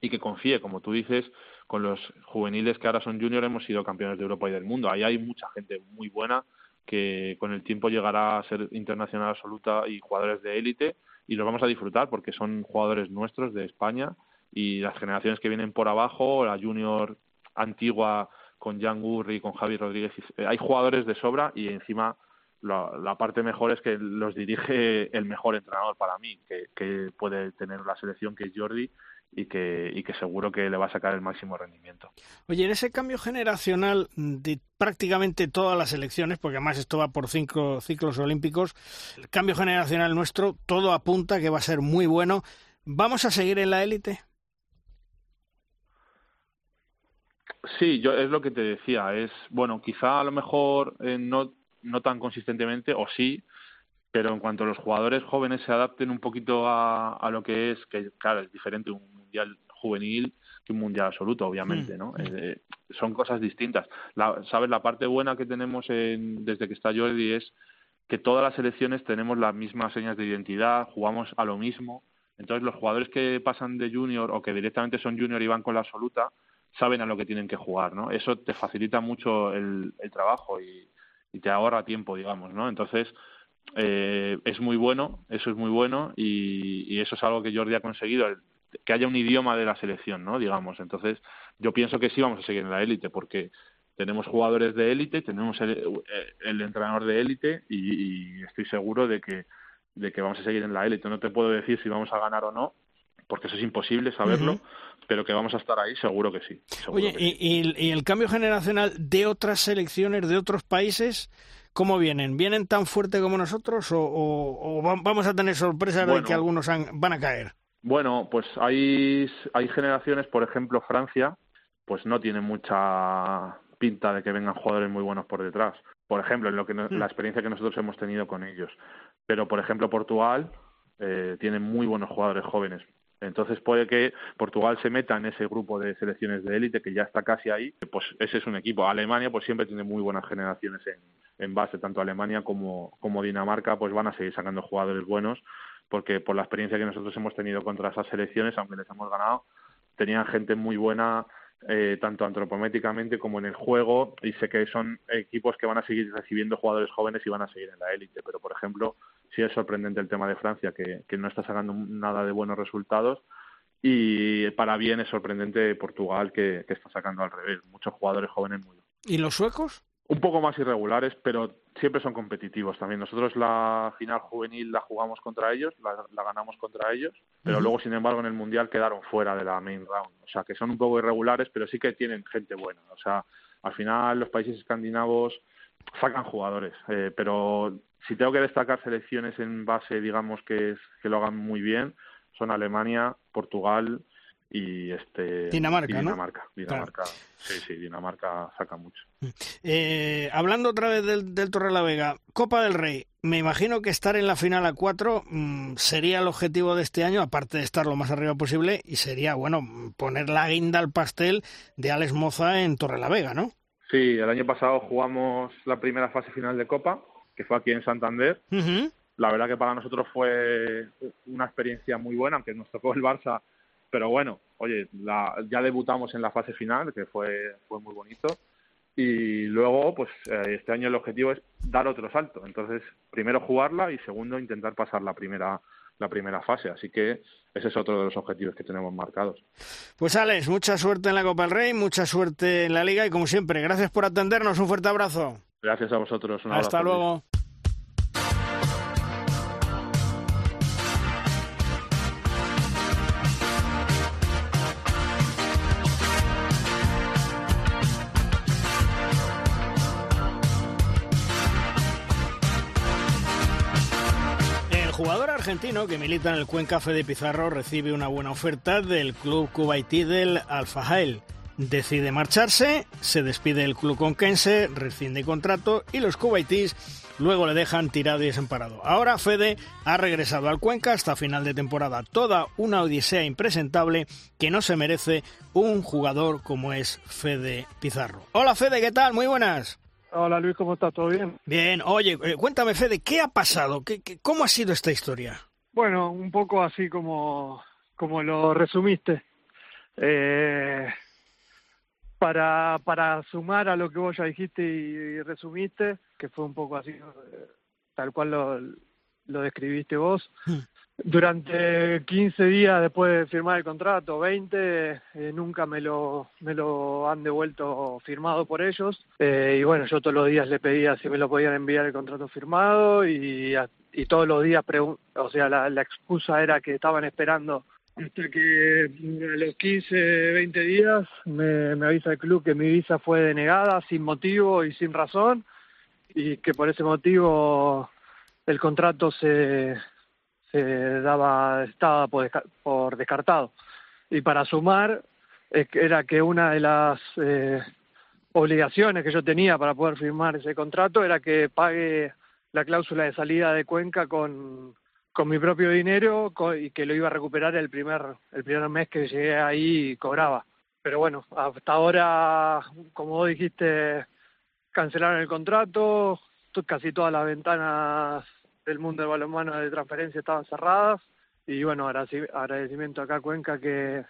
y que confíe, como tú dices, con los juveniles que ahora son junior hemos sido campeones de Europa y del mundo. Ahí hay mucha gente muy buena que con el tiempo llegará a ser internacional absoluta y jugadores de élite y los vamos a disfrutar porque son jugadores nuestros de España y las generaciones que vienen por abajo, la junior antigua con Jan Gurri, con Javi Rodríguez, eh, hay jugadores de sobra y encima la, parte mejor es que los dirige el mejor entrenador para mí, que, que puede tener la selección que es Jordi y que, y que seguro que le va a sacar el máximo rendimiento. Oye, en ese cambio generacional de prácticamente todas las elecciones, porque además esto va por cinco ciclos olímpicos, el cambio generacional nuestro, todo apunta que va a ser muy bueno. ¿Vamos a seguir en la élite? Sí, yo es lo que te decía, es bueno, quizá a lo mejor eh, no no tan consistentemente o sí, pero en cuanto los jugadores jóvenes se adapten un poquito a, a lo que es que claro, es diferente un mundial juvenil que un mundial absoluto, obviamente, mm, ¿no? Mm. Eh, son cosas distintas. La, sabes la parte buena que tenemos en, desde que está Jordi es que todas las selecciones tenemos las mismas señas de identidad, jugamos a lo mismo. Entonces los jugadores que pasan de junior o que directamente son junior y van con la absoluta, saben a lo que tienen que jugar, ¿no? Eso te facilita mucho el, el trabajo y, te ahorra tiempo, digamos, ¿no? Entonces, eh, es muy bueno, eso es muy bueno y, y, eso es algo que Jordi ha conseguido, que haya un idioma de la selección, ¿no? Digamos, entonces yo pienso que sí vamos a seguir en la élite porque tenemos jugadores de élite, tenemos el, el, entrenador de élite y, y, estoy seguro de que de que vamos a seguir en la élite. No te puedo decir si vamos a ganar o no, porque eso es imposible saberlo, pero que vamos a estar ahí, seguro que sí. Oye, Y, el cambio generacional de otras selecciones, de otros países, ¿cómo vienen? ¿Vienen tan fuerte como nosotros o, vamos a tener sorpresas de que algunos van a caer? Bueno, pues hay, hay generaciones, por ejemplo, Francia, pues no tiene mucha pinta de que vengan jugadores muy buenos por detrás. Por ejemplo, en lo que mm. la experiencia que nosotros hemos tenido con ellos. Pero, por ejemplo, Portugal eh, tiene muy buenos jugadores jóvenes. Entonces puede que Portugal se meta en ese grupo de selecciones de élite que ya está casi ahí. Pues ese es un equipo. Alemania pues siempre tiene muy buenas generaciones en, en base, tanto Alemania como, como Dinamarca pues van a seguir sacando jugadores buenos porque por la experiencia que nosotros hemos tenido contra esas selecciones, aunque les hemos ganado, tenían gente muy buena eh, tanto antropométricamente como en el juego y sé que son equipos que van a seguir recibiendo jugadores jóvenes y van a seguir en la élite pero por ejemplo sí es sorprendente el tema de Francia, que, que no está sacando nada de buenos resultados. Y para bien es sorprendente Portugal, que, que está sacando al revés. Muchos jugadores jóvenes muy ¿Y los suecos? un poco más irregulares, pero siempre son competitivos también. Nosotros la final juvenil la jugamos contra ellos, la, la ganamos contra ellos, pero luego, sin embargo, en el Mundial quedaron fuera de la main round. O sea, que son un poco irregulares, pero sí que tienen gente buena. O sea, al final los países escandinavos sacan jugadores, eh, pero si tengo que destacar selecciones en base, digamos, que, es, que lo hagan muy bien, son Alemania, Portugal y este Dinamarca, y ¿no? Dinamarca, Dinamarca, sí, sí, Dinamarca saca mucho. Eh, hablando otra vez del, del Torrelavega, Copa del Rey, me imagino que estar en la final a cuatro mm, sería el objetivo de este año, aparte de estar lo más arriba posible, y sería, bueno, poner la guinda al pastel de Alex Moza en Torrelavega, ¿no? Sí, el año pasado jugamos la primera fase final de Copa, que fue aquí en Santander. La verdad que para nosotros fue una experiencia muy buena, aunque nos tocó el Barça, pero bueno, oye, la- ya debutamos en la fase final, que fue, fue muy bonito. Y luego, pues eh, este año el objetivo es dar otro salto. Entonces, primero jugarla y segundo intentar pasar la primera la primera fase. Así que ese es otro de los objetivos que tenemos marcados. Pues Alex, mucha suerte en la Copa del Rey, mucha suerte en la Liga y como siempre, gracias por atendernos, un fuerte abrazo. Gracias a vosotros. Un Hasta luego. El jugador argentino que milita en el Cuenca Fede Pizarro recibe una buena oferta del club kuwaití del Al Fahel. Decide marcharse, se despide del club conquense, rescinde contrato y los kuwaitíes luego le dejan tirado y desamparado. Ahora Fede ha regresado al Cuenca hasta final de temporada. Toda una odisea impresentable que no se merece un jugador como es Fede Pizarro. Hola Fede, ¿qué tal? Muy buenas. Hola Luis, ¿cómo estás? ¿Todo bien? Bien, oye, eh, cuéntame Fede, ¿qué ha pasado? ¿Qué, qué- cómo ha sido esta historia? Bueno, un poco así como, como lo resumiste. Eh, para, para sumar a lo que vos ya dijiste y, resumiste, que fue un poco así, eh, tal cual lo, lo describiste vos. Durante 15 días después de firmar el contrato, 20, eh, nunca me lo, me lo han devuelto firmado por ellos. Eh, y bueno, yo todos los días le pedía si me lo podían enviar el contrato firmado y, todos los días, o sea, la, la excusa era que estaban esperando hasta que a los 15, 20 días me, avisa el club que mi visa fue denegada sin motivo y sin razón y que por ese motivo el contrato se, se daba estaba por, por descartado. Y para sumar eh, era que una de las eh, obligaciones que yo tenía para poder firmar ese contrato era que pague la cláusula de salida de Cuenca con, con mi propio dinero y que lo iba a recuperar el primer el primer mes que llegué ahí y cobraba. Pero bueno hasta ahora como vos dijiste cancelaron el contrato to- casi todas las ventanas del mundo del balonmano de transferencia estaban cerradas. Y bueno agradeci- agradecimiento acá a Cuenca que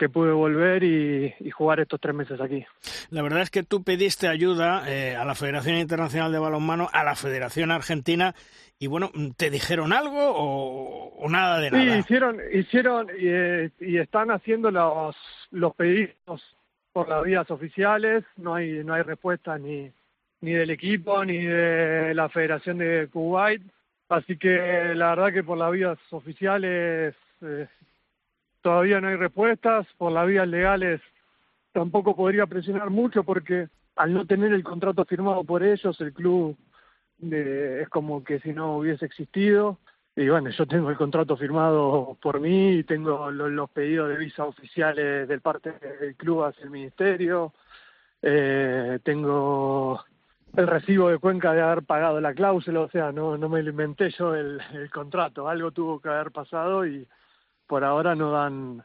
que pude volver y, y jugar estos tres meses aquí. La verdad es que tú pediste ayuda eh, a la Federación Internacional de Balonmano, a la Federación Argentina, y bueno, ¿te dijeron algo o, o nada de Sí, nada? hicieron, hicieron y, eh, y están haciendo los, los pedidos por las vías oficiales. No hay, no hay respuesta ni, ni del equipo ni de la Federación de Kuwait. Así que la verdad que por las vías oficiales eh, todavía no hay respuestas. Por las vías legales tampoco podría presionar mucho porque al no tener el contrato firmado por ellos, el club eh, es como que si no hubiese existido. Y bueno, yo tengo el contrato firmado por mí y tengo lo- los pedidos de visa oficiales del parte del club hacia el ministerio. Eh, tengo el recibo de Cuenca de haber pagado la cláusula, o sea, no, no me inventé yo el, el contrato. Algo tuvo que haber pasado y por ahora no dan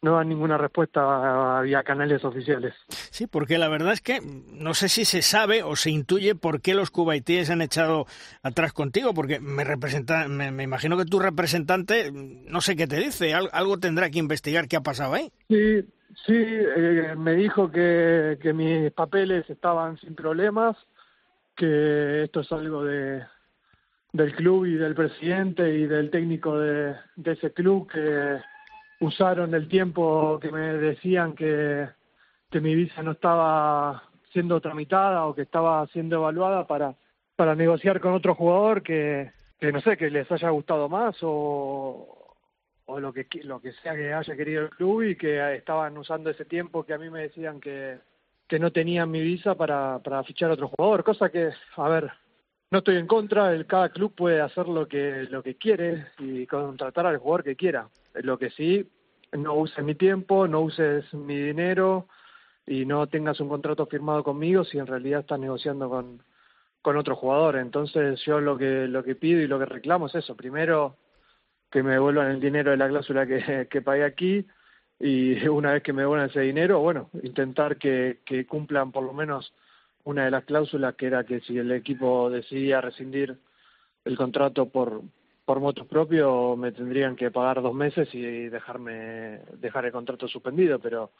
no dan ninguna respuesta vía canales oficiales. Sí, porque la verdad es que no sé si se sabe o se intuye por qué los cubaitíes han echado atrás contigo, porque me representa, me, me imagino que tu representante, no sé qué te dice, al- algo tendrá que investigar qué ha pasado ahí. Sí, sí, eh, me dijo que, que mis papeles estaban sin problemas, que esto es algo de, del club y del presidente y del técnico de, de ese club que usaron el tiempo que me decían que, que mi visa no estaba siendo tramitada o que estaba siendo evaluada para, para negociar con otro jugador que, que no sé, que les haya gustado más o, o lo que lo que sea que haya querido el club y que estaban usando ese tiempo que a mí me decían que, que no tenían mi visa para, para fichar a otro jugador, cosa que, a ver, no estoy en contra, el, cada club puede hacer lo que, lo que quiere y contratar al jugador que quiera. Lo que sí, no uses mi tiempo, no uses mi dinero y no tengas un contrato firmado conmigo si en realidad estás negociando con, con otro jugador. Entonces yo lo que, lo que pido y lo que reclamo es eso. Primero, que me devuelvan el dinero de la cláusula que, que pagué aquí y *laughs* una vez que me devuelvan ese dinero, bueno, intentar que, que cumplan por lo menos una de las cláusulas que era que si el equipo decidía rescindir el contrato por por motos propio me tendrían que pagar dos meses y dejarme dejar el contrato suspendido pero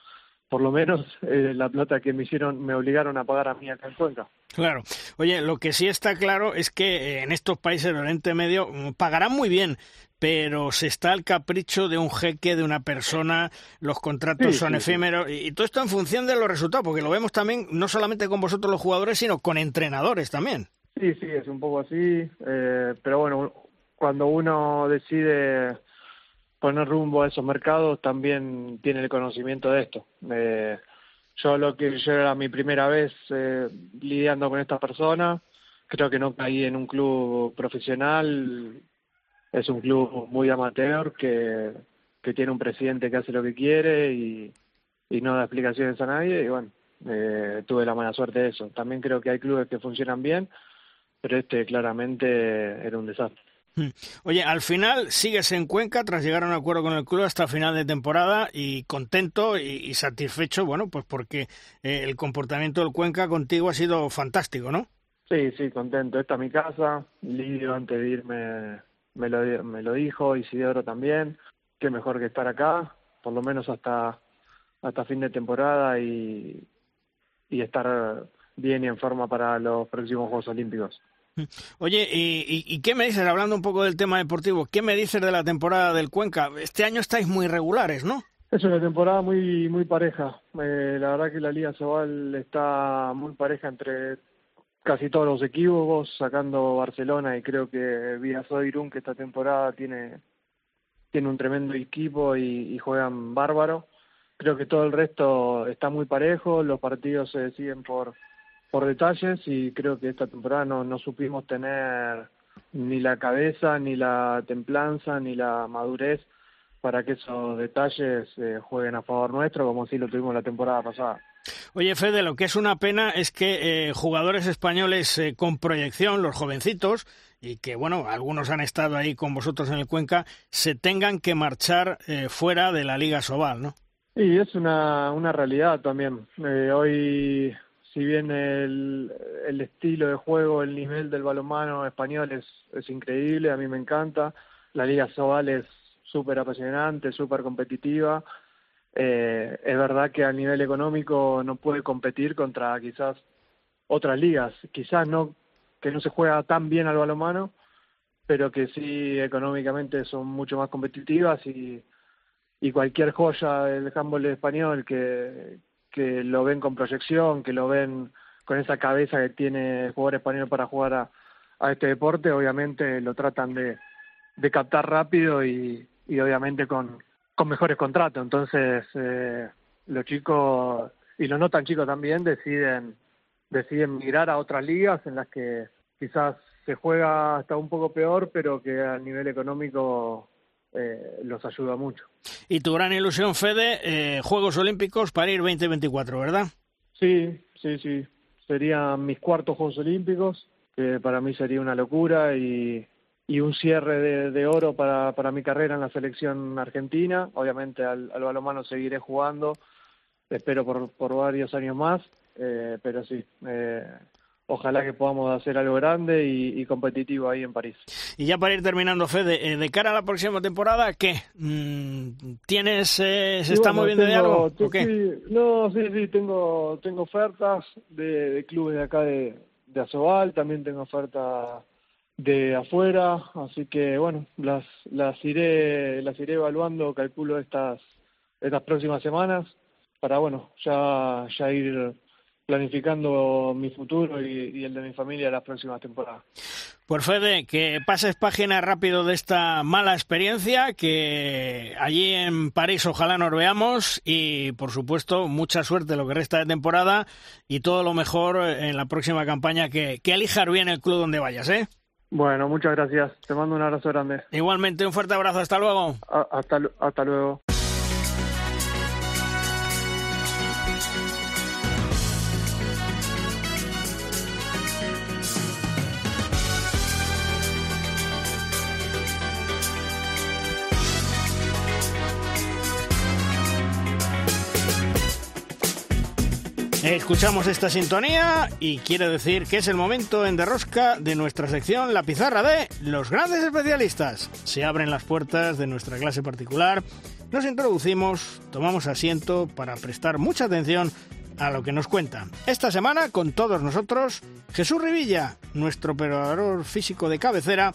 por lo menos *laughs* eh, la plata que me hicieron me obligaron a pagar a mí acá en Cuenca. Claro. Oye, lo que sí está claro es que eh, en estos países del Oriente Medio mm, pagarán muy bien, pero se está al capricho de un jeque, de una persona, los contratos Sí, son sí, efímeros, y, y todo esto en función de los resultados, porque lo vemos también no solamente con vosotros los jugadores, sino con entrenadores también. Sí, sí, es un poco así, eh, pero bueno, cuando uno decide poner rumbo a esos mercados también tiene el conocimiento de esto. Eh, yo lo que yo era mi primera vez eh, lidiando con esta persona, creo que no caí en un club profesional, es un club muy amateur que, que tiene un presidente que hace lo que quiere y, y no da explicaciones a nadie y bueno, eh, tuve la mala suerte de eso. También creo que hay clubes que funcionan bien, pero este claramente era un desastre. Mm. Oye, al final sigues en Cuenca tras llegar a un acuerdo con el club hasta final de temporada y contento y, y satisfecho, bueno, pues porque eh, el comportamiento del Cuenca contigo ha sido fantástico, ¿no? Sí, sí, contento. Esta es mi casa. Lidio antes de irme me lo, me lo dijo, Isidoro también. Qué mejor que estar acá, por lo menos hasta, hasta fin de temporada y, y estar bien y en forma para los próximos Juegos Olímpicos. *laughs* Oye, ¿y, y, y qué me dices, hablando un poco del tema deportivo, qué me dices de la temporada del Cuenca? Este año estáis muy regulares, ¿no? Es una temporada muy muy pareja. Eh, la verdad que la Liga Sobal está muy pareja entre casi todos los equipos, sacando Barcelona y creo que Villazo Irún, que esta temporada tiene, tiene un tremendo equipo y, juegan bárbaro. Creo que todo el resto está muy parejo, los partidos se deciden por, por detalles y creo que esta temporada no, no supimos tener ni la cabeza, ni la templanza, ni la madurez para que esos detalles eh, jueguen a favor nuestro, como sí lo tuvimos la temporada pasada. Oye, Fede, lo que es una pena es que eh, jugadores españoles eh, con proyección, los jovencitos, y que, bueno, algunos han estado ahí con vosotros en el Cuenca, se tengan que marchar eh, fuera de la Liga Sobal, ¿no? Y es una, una realidad también. Eh, hoy, si bien el, el estilo de juego, el nivel del balonmano español es, es increíble, a mí me encanta. La Liga Sobal es súper apasionante, súper competitiva. Eh, es verdad que a nivel económico no puede competir contra quizás otras ligas. Quizás no que no se juega tan bien al balonmano, pero que sí económicamente son mucho más competitivas y, y cualquier joya del handball español que, que lo ven con proyección, que lo ven con esa cabeza que tiene el jugador español para jugar a, a este deporte, obviamente lo tratan de, de captar rápido y, y obviamente con, con mejores contratos. Entonces, eh, los chicos, y los no tan chicos también, deciden, deciden migrar a otras ligas en las que quizás se juega hasta un poco peor, pero que a nivel económico eh, los ayuda mucho. Y tu gran ilusión, Fede, eh, Juegos Olímpicos para ir 2024, ¿verdad? Sí, sí, sí. Serían mis cuartos Juegos Olímpicos, que para mí sería una locura y, y un cierre de, de oro para, para mi carrera en la selección argentina. Obviamente al, al balonmano seguiré jugando, espero por, por varios años más, eh, pero sí, eh, ojalá que podamos hacer algo grande y, y, competitivo ahí en París. Y ya para ir terminando, Fede, eh, de cara a la próxima temporada, ¿qué? Mm, ¿Tienes, eh, se está bueno, moviendo tengo, de algo? sí, ¿O qué? sí, no, sí, sí, tengo, tengo ofertas de, de clubes de acá de, de Asobal, también tengo ofertas de afuera, así que bueno, las las iré las iré evaluando, calculo estas estas próximas semanas para bueno, ya ya ir planificando mi futuro y, el de mi familia las próximas temporadas. Pues Fede, que pases página rápido de esta mala experiencia, que allí en París ojalá nos veamos y por supuesto mucha suerte lo que resta de temporada y todo lo mejor en la próxima campaña que, que elijas bien el club donde vayas, ¿eh? Bueno, muchas gracias. Te mando un abrazo grande. Igualmente, un fuerte abrazo. Hasta luego. hasta, hasta luego. Escuchamos esta sintonía y quiere decir que es el momento en derrosca de nuestra sección La Pizarra de los grandes especialistas. Se abren las puertas de nuestra clase particular, nos introducimos, tomamos asiento para prestar mucha atención a lo que nos cuentan. Esta semana con todos nosotros Jesús Rivilla, nuestro operador físico de cabecera,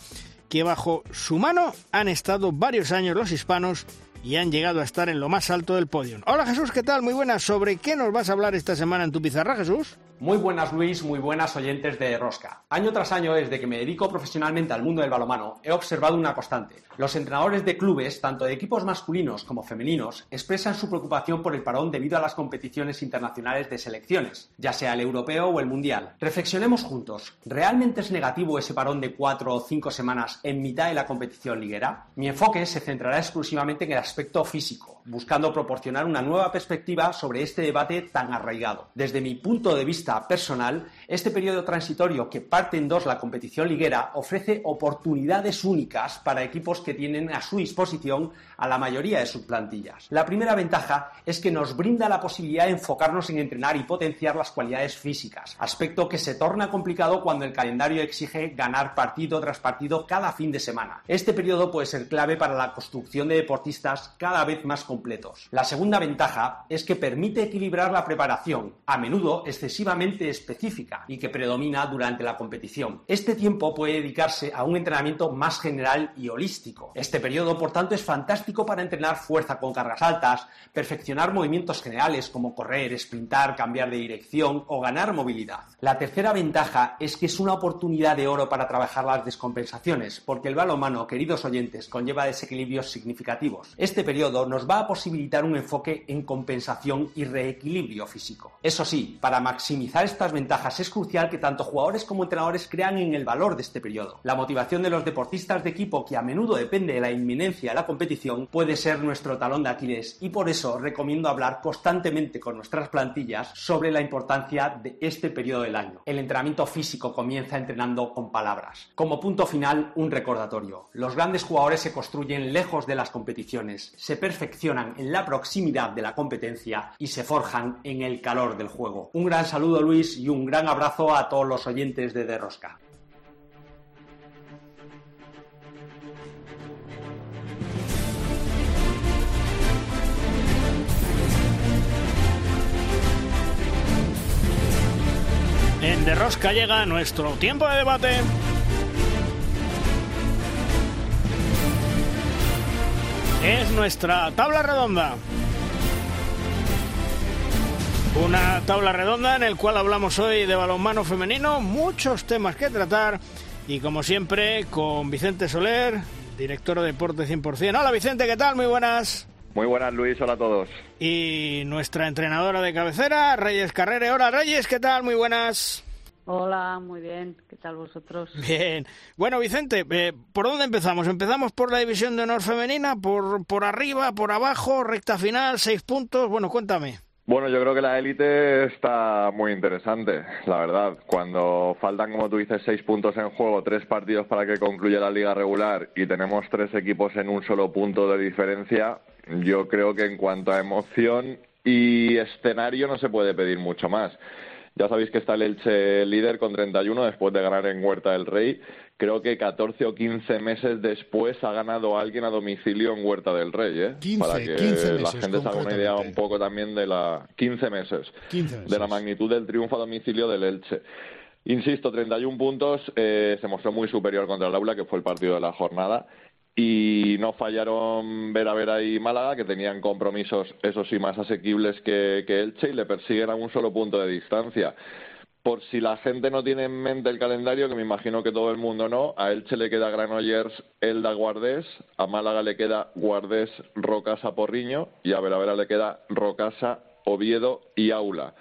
que bajo su mano han estado varios años los hispanos y han llegado a estar en lo más alto del podio. Hola Jesús, ¿qué tal? Muy buenas. ¿Sobre qué nos vas a hablar esta semana en tu pizarra, Jesús? Muy buenas Luis, muy buenas oyentes de Rosca. Año tras año, desde que me dedico profesionalmente al mundo del balomano, he observado una constante. Los entrenadores de clubes, tanto de equipos masculinos como femeninos, expresan su preocupación por el parón debido a las competiciones internacionales de selecciones, ya sea el europeo o el mundial. Reflexionemos juntos, ¿realmente es negativo ese parón de cuatro o cinco semanas en mitad de la competición liguera? Mi enfoque se centrará exclusivamente en el aspecto físico, buscando proporcionar una nueva perspectiva sobre este debate tan arraigado. Desde mi punto de vista personal, este periodo transitorio que parte en dos la competición liguera ofrece oportunidades únicas para equipos que tienen a su disposición a la mayoría de sus plantillas. La primera ventaja es que nos brinda la posibilidad de enfocarnos en entrenar y potenciar las cualidades físicas, aspecto que se torna complicado cuando el calendario exige ganar partido tras partido cada fin de semana. Este periodo puede ser clave para la construcción de deportistas cada vez más completos. La segunda ventaja es que permite equilibrar la preparación, a menudo excesivamente específica y que predomina durante la competición. Este tiempo puede dedicarse a un entrenamiento más general y holístico. Este periodo, por tanto, es fantástico para entrenar fuerza con cargas altas, perfeccionar movimientos generales como correr, sprintar, cambiar de dirección o ganar movilidad. La tercera ventaja es que es una oportunidad de oro para trabajar las descompensaciones, porque el balonmano, queridos oyentes, conlleva desequilibrios significativos. Este periodo nos va a posibilitar un enfoque en compensación y reequilibrio físico. Eso sí, para maximizar estas ventajas es crucial que tanto jugadores como entrenadores crean en el valor de este periodo. La motivación de los deportistas de equipo, que a menudo depende de la inminencia de la competición, puede ser nuestro talón de Aquiles y por eso recomiendo hablar constantemente con nuestras plantillas sobre la importancia de este periodo del año. El entrenamiento físico comienza entrenando con palabras. Como punto final, un recordatorio. Los grandes jugadores se construyen lejos de las competiciones, se perfeccionan en la proximidad de la competencia y se forjan en el calor del juego. Un gran saludo Luis y un gran abrazo a todos los oyentes de Derrosca. En Derrosca llega nuestro tiempo de debate. Es nuestra tabla redonda. Una tabla redonda en el cual hablamos hoy de balonmano femenino, muchos temas que tratar y como siempre con Vicente Soler, director de Deporte 100%. Hola Vicente, ¿qué tal? Muy buenas. Muy buenas Luis, hola a todos. Y nuestra entrenadora de cabecera, Reyes Carrere. Hola Reyes, ¿qué tal? Muy buenas. Hola, muy bien. ¿Qué tal vosotros? Bien. Bueno, Vicente, eh, ¿por dónde empezamos? ¿Empezamos por la división de honor femenina? ¿Por, ¿Por arriba, por abajo, recta final, seis puntos? Bueno, cuéntame. Bueno, yo creo que la élite está muy interesante, la verdad. Cuando faltan, como tú dices, seis puntos en juego, tres partidos para que concluya la liga regular y tenemos tres equipos en un solo punto de diferencia, yo creo que en cuanto a emoción y escenario no se puede pedir mucho más. Ya sabéis que está el Elche líder con 31 después de ganar en Huerta del Rey creo que 14 o 15 meses después ha ganado alguien a domicilio en Huerta del Rey, ¿eh? 15, Para que 15 la gente se haga una idea un poco también de la 15 meses, 15 meses. de la magnitud del triunfo a domicilio del Elche. Insisto, 31 puntos, eh, se mostró muy superior contra el Aula, que fue el partido de la jornada, y no fallaron Vera Vera y Málaga, que tenían compromisos, eso sí, más asequibles que, que Elche, y le persiguen a un solo punto de distancia. Por si la gente no tiene en mente el calendario, que me imagino que todo el mundo no, a Elche le queda Granollers, Elda, Guardés, a Málaga le queda Guardés, Rocasa, Porriño, y a Vera Vera le queda Rocasa, Oviedo y Aula.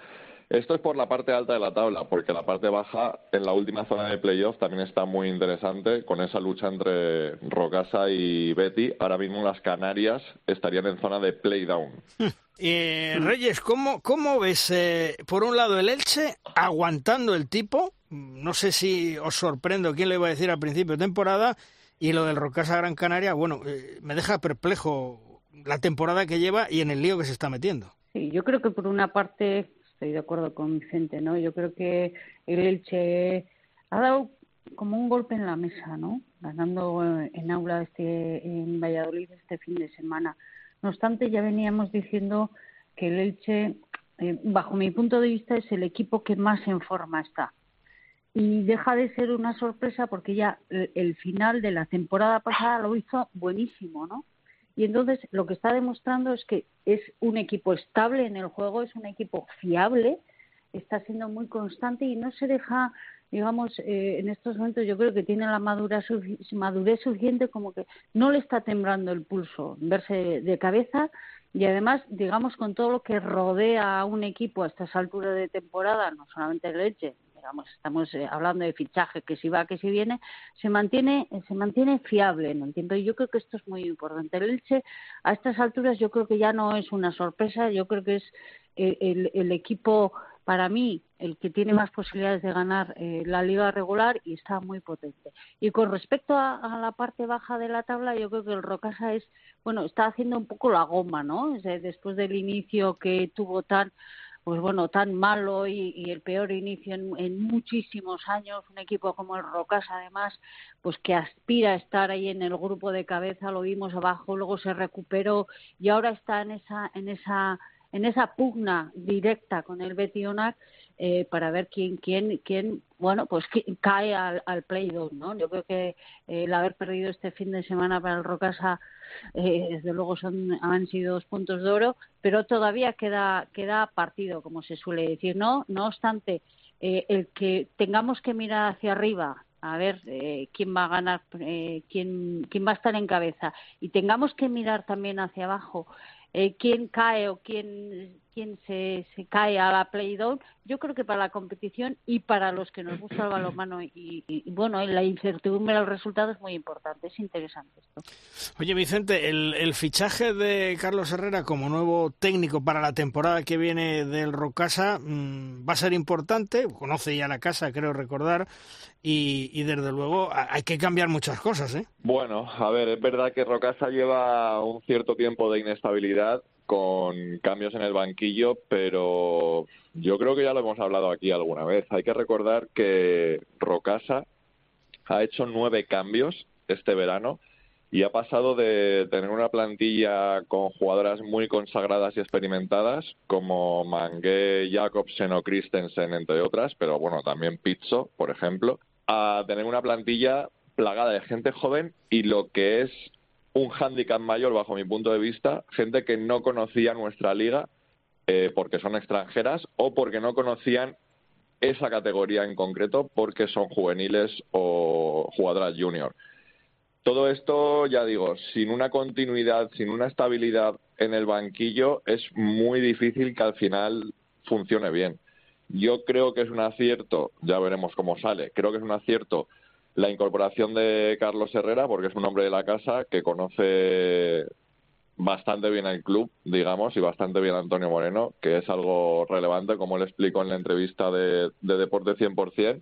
Esto es por la parte alta de la tabla, porque la parte baja, en la última zona de playoff, también está muy interesante con esa lucha entre Rocasa y Betty. Ahora mismo las Canarias estarían en zona de playdown. *laughs* Eh, Reyes, ¿cómo, cómo ves, eh, por un lado, el Elche aguantando el tipo? No sé si os sorprendo quién le iba a decir al principio de temporada. Y lo del Rocasa Gran Canaria, bueno, eh, me deja perplejo la temporada que lleva y en el lío que se está metiendo. Sí, yo creo que por una parte estoy de acuerdo con Vicente, ¿no? Yo creo que el Elche ha dado como un golpe en la mesa, ¿no? Ganando en aula este en Valladolid este fin de semana. No obstante, ya veníamos diciendo que el Elche, eh, bajo mi punto de vista, es el equipo que más en forma está. Y deja de ser una sorpresa porque ya el, el final de la temporada pasada lo hizo buenísimo, ¿no? Y entonces lo que está demostrando es que es un equipo estable en el juego, es un equipo fiable, está siendo muy constante y no se deja, digamos, eh, en estos momentos yo creo que tiene la madurez, madurez suficiente como que no le está temblando el pulso verse de cabeza y además, digamos, con todo lo que rodea a un equipo a estas alturas de temporada, no solamente el leche, estamos eh, hablando de fichaje, que si va, que si viene, se mantiene, se mantiene fiable en el tiempo. Y yo creo que esto es muy importante. El Elche, a estas alturas, yo creo que ya no es una sorpresa, yo creo que es el, el, equipo, para mí, el que tiene más posibilidades de ganar eh, la liga regular y está muy potente. Y con respecto a, a, la parte baja de la tabla, yo creo que el Rocasa es, bueno, está haciendo un poco la goma, ¿no? Después del inicio que tuvo tan pues bueno, tan malo y, el peor inicio en, en, muchísimos años, un equipo como el Rocas además, pues que aspira a estar ahí en el grupo de cabeza, lo vimos abajo, luego se recuperó y ahora está en esa, en esa, en esa pugna directa con el Betionac eh, para ver quién, quién, quién, bueno, pues cae al, al play down, ¿no? Yo creo que eh, el haber perdido este fin de semana para el Rocasa, eh, desde luego son, han sido dos puntos de oro, pero todavía queda, queda partido, como se suele decir, ¿no? No obstante, eh, el que tengamos que mirar hacia arriba a ver eh, quién va a ganar, eh, quién, quién va a estar en cabeza, y tengamos que mirar también hacia abajo eh, quién cae o quién, quién se, se cae a la play down, yo creo que para la competición y para los que nos gusta el balonmano y, y, y bueno, la incertidumbre del resultado es muy importante, es interesante esto. Oye Vicente, el, el fichaje de Carlos Herrera como nuevo técnico para la temporada que viene del Rocasa mmm, va a ser importante, conoce ya la casa, creo recordar, y, y, desde luego hay que cambiar muchas cosas, ¿eh? Bueno, a ver, es verdad que Rocasa lleva un cierto tiempo de inestabilidad con cambios en el banquillo, pero yo creo que ya lo hemos hablado aquí alguna vez. Hay que recordar que Rocasa ha hecho nueve cambios este verano y ha pasado de tener una plantilla con jugadoras muy consagradas y experimentadas como Mangué, Jacobsen o Christensen, entre otras, pero bueno, también Pizzo, por ejemplo, a tener una plantilla plagada de gente joven y lo que es un hándicap mayor bajo mi punto de vista, gente que no conocía nuestra liga eh, porque son extranjeras o porque no conocían esa categoría en concreto porque son juveniles o jugadoras junior. Todo esto, ya digo, sin una continuidad, sin una estabilidad en el banquillo, es muy difícil que al final funcione bien. Yo creo que es un acierto, ya veremos cómo sale, creo que es un acierto la incorporación de Carlos Herrera, porque es un hombre de la casa que conoce bastante bien el club, digamos, y bastante bien a Antonio Moreno, que es algo relevante, como le explico en la entrevista de, de Deporte 100%,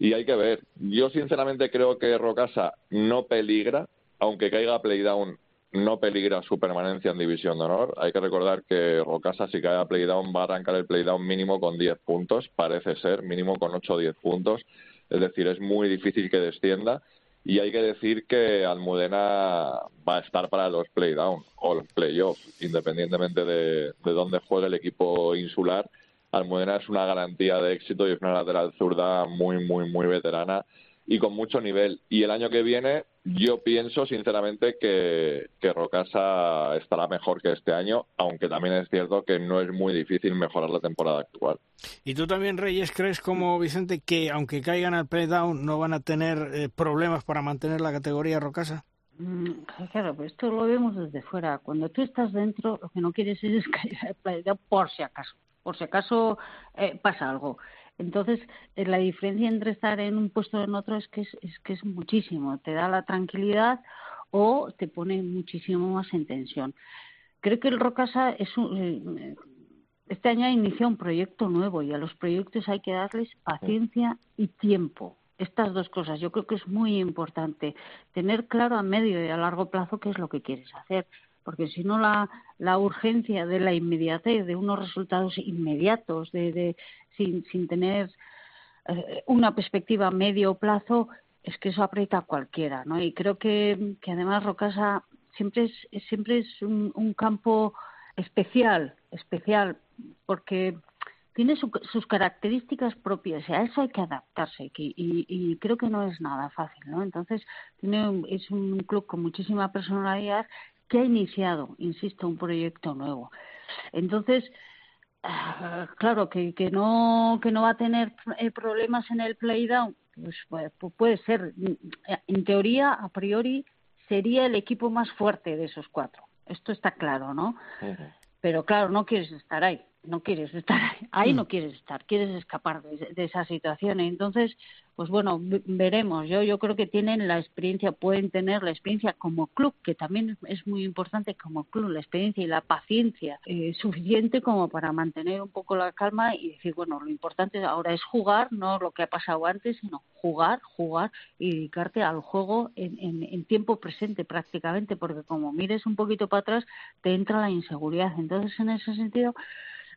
y hay que ver. Yo sinceramente creo que Rocasa no peligra, aunque caiga playdown, no peligra su permanencia en División de Honor. Hay que recordar que Rocasa, si cae a playdown, va a arrancar el playdown mínimo con 10 puntos, parece ser, mínimo con 8 o 10 puntos es decir, es muy difícil que descienda y hay que decir que Almudena va a estar para los playdown o los playoffs, independientemente de, de dónde juegue el equipo insular. Almudena es una garantía de éxito y es una lateral zurda muy, muy, muy veterana y con mucho nivel. Y el año que viene yo pienso sinceramente que, que Rocasa estará mejor que este año, aunque también es cierto que no es muy difícil mejorar la temporada actual. ¿Y tú también, Reyes, crees como Vicente que aunque caigan al play-down no van a tener eh, problemas para mantener la categoría Rocasa? Mm, Claro, pero esto lo vemos desde fuera. Cuando tú estás dentro, lo que no quieres es caer al play-down por si acaso, por si acaso eh, pasa algo. Entonces, eh, la diferencia entre estar en un puesto o en otro es que es, es que es muchísimo. Te da la tranquilidad o te pone muchísimo más en tensión. Creo que el Rocasa es un, eh, este año ha iniciado un proyecto nuevo y a los proyectos hay que darles paciencia y tiempo. Estas dos cosas yo creo que es muy importante. Tener claro a medio y a largo plazo qué es lo que quieres hacer porque si no la, la urgencia de la inmediatez, de unos resultados inmediatos, de, de sin, sin tener eh, una perspectiva a medio plazo, es que eso aprieta a cualquiera, ¿no? Y creo que, que además Rocasa siempre es, siempre es un, un campo especial, especial, porque tiene su- sus características propias y a eso hay que adaptarse y, y creo que no es nada fácil, ¿no? Entonces tiene un- es un club con muchísima personalidad que ha iniciado, insisto, un proyecto nuevo. Entonces, ah, claro que, que no que no va a tener eh, problemas en el playdown, pues pu- pu- puede ser. En teoría, a priori, sería el equipo más fuerte de esos cuatro. Esto está claro, ¿no? Pero claro, no quieres estar ahí, no quieres estar ahí, no quieres estar, quieres escapar de, de esa situación. Entonces, pues bueno, ve- veremos. Yo yo creo que tienen la experiencia, pueden tener la experiencia como club, que también es- es muy importante como club, la experiencia y la paciencia eh, suficiente como para mantener un poco la calma y decir, bueno, lo importante ahora es jugar, no lo que ha pasado antes, sino jugar, jugar y dedicarte al juego en, en, en tiempo presente prácticamente, porque como mires un poquito para atrás, te entra la inseguridad. Entonces, en ese sentido,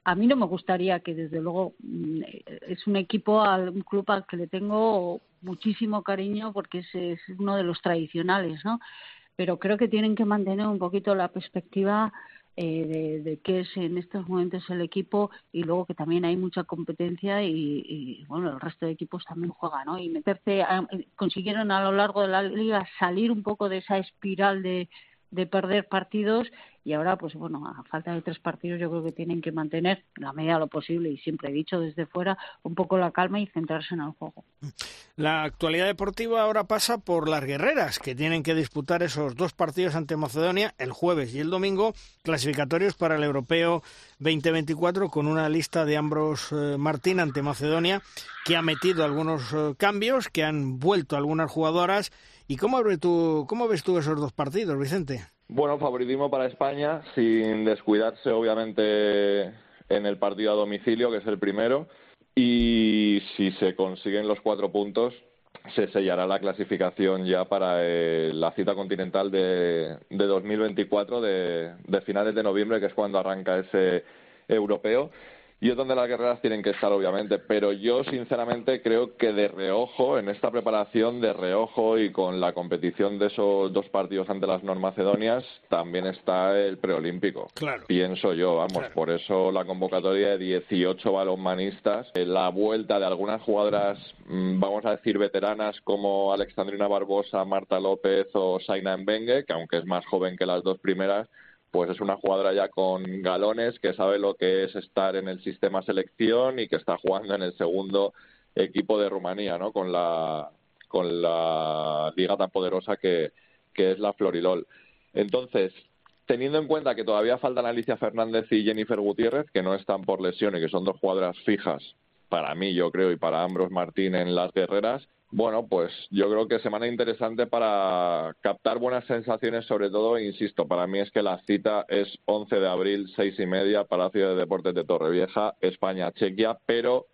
a mí no me gustaría que desde luego mm, eh, es un equipo al un club al que le tengo muchísimo cariño porque es, uno de los tradicionales no pero creo que tienen que mantener un poquito la perspectiva eh, de, de qué es en estos momentos el equipo y luego que también hay mucha competencia y, y, bueno el resto de equipos también juegan no y meterse a- consiguieron a lo largo de la liga salir un poco de esa espiral de perder partidos y ahora pues bueno a falta de tres partidos yo creo que tienen que mantener en la medida de lo posible y siempre he dicho desde fuera un poco la calma y centrarse en el juego La actualidad deportiva ahora pasa por las guerreras, que tienen que disputar esos dos partidos ante Macedonia el jueves y el domingo, clasificatorios para el Europeo 2024, con una lista de Ambros eh, Martín ante Macedonia, que ha metido algunos eh, cambios, que han vuelto algunas jugadoras. ¿Y cómo, ves tú, cómo ves tú esos dos partidos, Vicente? Bueno, favoritismo para España, sin descuidarse obviamente en el partido a domicilio, que es el primero. Y si se consiguen los cuatro puntos, se sellará la clasificación ya para eh, la cita continental de, de 2024, de, de finales de noviembre, que es cuando arranca ese europeo. Y es donde las guerreras tienen que estar, obviamente. Pero yo, sinceramente, creo que de reojo, en esta preparación de reojo y con la competición de esos dos partidos ante las normacedonias, también está el preolímpico. Claro. Pienso yo, vamos. Por eso la convocatoria de 18 balonmanistas, eh, la vuelta de algunas jugadoras, mm, vamos a decir, veteranas como Alexandrina Barbosa, Marta López o Saina Mbengue, que aunque es más joven que las dos primeras, pues es una jugadora ya con galones que sabe lo que es estar en el sistema selección y que está jugando en el segundo equipo de Rumanía, ¿no? Con la con la liga tan poderosa que, que es la Florilol. Entonces, teniendo en cuenta que todavía faltan Alicia Fernández y Jennifer Gutiérrez, que no están por lesión y que son dos jugadoras fijas para mí, yo creo, y para Ambros Martín en las guerreras, bueno, pues yo creo que semana interesante para captar buenas sensaciones, sobre todo, insisto, para mí es que la cita es 11 de abril, seis y media, Palacio de Deportes de Torrevieja, España-Chequia, pero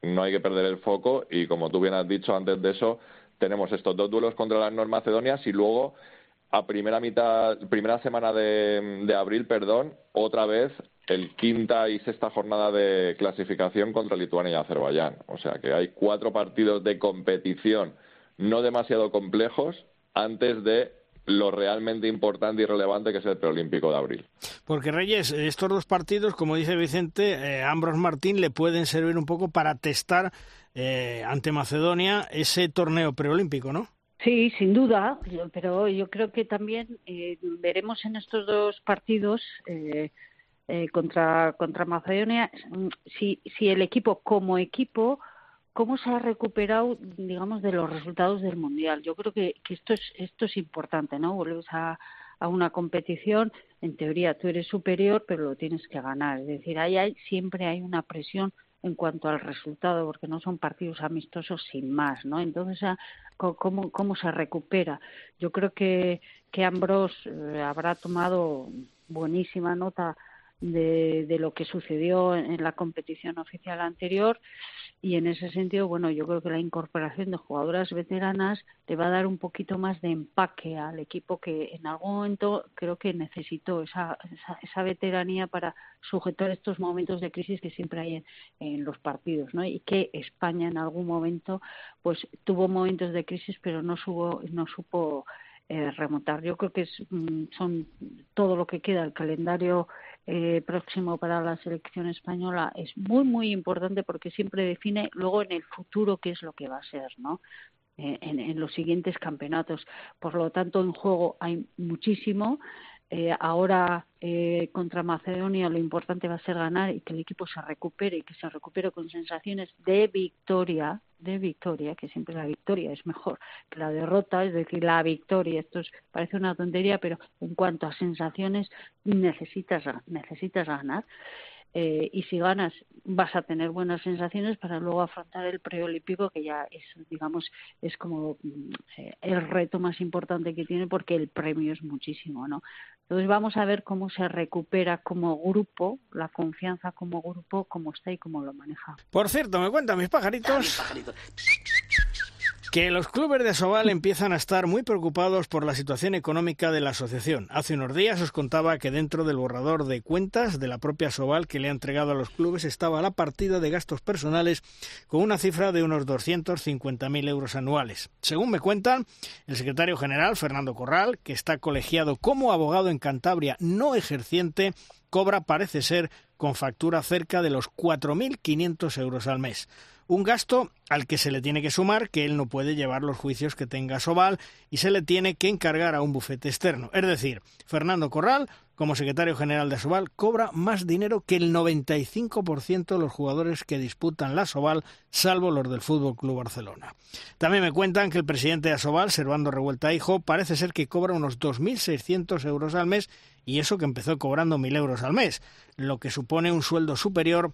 no hay que perder el foco y como tú bien has dicho antes de eso, tenemos estos dos duelos contra las Normacedonias y luego a primera mitad, primera semana de, de abril, perdón, otra vez el quinta y sexta jornada de clasificación contra Lituania y Azerbaiyán. O sea que hay cuatro partidos de competición no demasiado complejos antes de lo realmente importante y relevante que es el preolímpico de abril. Porque Reyes, estos dos partidos, como dice Vicente, eh, Ambros Martín le pueden servir un poco para testar eh, ante Macedonia ese torneo preolímpico, ¿no? Sí, sin duda, pero yo creo que también eh, veremos en estos dos partidos eh, eh, contra, contra Macedonia mm, si, si el equipo como equipo cómo se ha recuperado, digamos, de los resultados del Mundial. Yo creo que, que esto, es, esto es importante, ¿no? Vuelves a, a una competición, en teoría tú eres superior, pero lo tienes que ganar. Es decir, ahí hay, siempre hay una presión en cuanto al resultado, porque no son partidos amistosos sin más, ¿no? Entonces, ah, ¿cómo, cómo se recupera? Yo creo que, que Ambros eh, habrá tomado buenísima nota de, de lo que sucedió en, la competición oficial anterior y en ese sentido, bueno, yo creo que la incorporación de jugadoras veteranas le va a dar un poquito más de empaque al equipo que en algún momento creo que necesitó esa, esa, esa veteranía para sujetar estos momentos de crisis que siempre hay en, en, los partidos, ¿no? Y que España en algún momento, pues tuvo momentos de crisis, pero no, subo, no supo eh, remontar. Yo creo que es, mm, son todo lo que queda el calendario eh, próximo para la selección española es muy muy importante porque siempre define luego en el futuro qué es lo que va a ser, ¿no? Eh, en, en, los siguientes campeonatos. Por lo tanto, en juego hay muchísimo. Eh, ahora eh, contra Macedonia lo importante va a ser ganar y que el equipo se recupere y que se recupere con sensaciones de victoria, de victoria, que siempre la victoria es mejor que la derrota, es decir, la victoria, esto es, parece una tontería, pero en cuanto a sensaciones necesitas, necesitas ganar eh, y si ganas vas a tener buenas sensaciones para luego afrontar el preolímpico que ya es digamos es como mm, eh, el reto más importante que tiene porque el premio es muchísimo no entonces vamos a ver cómo se recupera como grupo la confianza como grupo cómo está y cómo lo maneja. Por cierto me cuentan mis pajaritos que los clubes de Sobal empiezan a estar muy preocupados por la situación económica de la asociación. Hace unos días os contaba que dentro del borrador de cuentas de la propia Sobal que le ha entregado a los clubes estaba la partida de gastos personales con una cifra de unos 250.000 euros anuales. Según me cuentan, el secretario general, Fernando Corral, que está colegiado como abogado en Cantabria no ejerciente, cobra, parece ser, con factura cerca de los 4.500 euros al mes un gasto al que se le tiene que sumar que él no puede llevar los juicios que tenga Sobal y se le tiene que encargar a un bufete externo. Es decir, Fernando Corral, como secretario general de Sobal, cobra más dinero que el 95% de los jugadores que disputan la Sobal, salvo los del Fútbol Club Barcelona. También me cuentan que el presidente de Asobal, Servando Revuelta Hijo, parece ser que cobra unos 2.600 euros al mes y eso que empezó cobrando 1.000 euros al mes, lo que supone un sueldo superior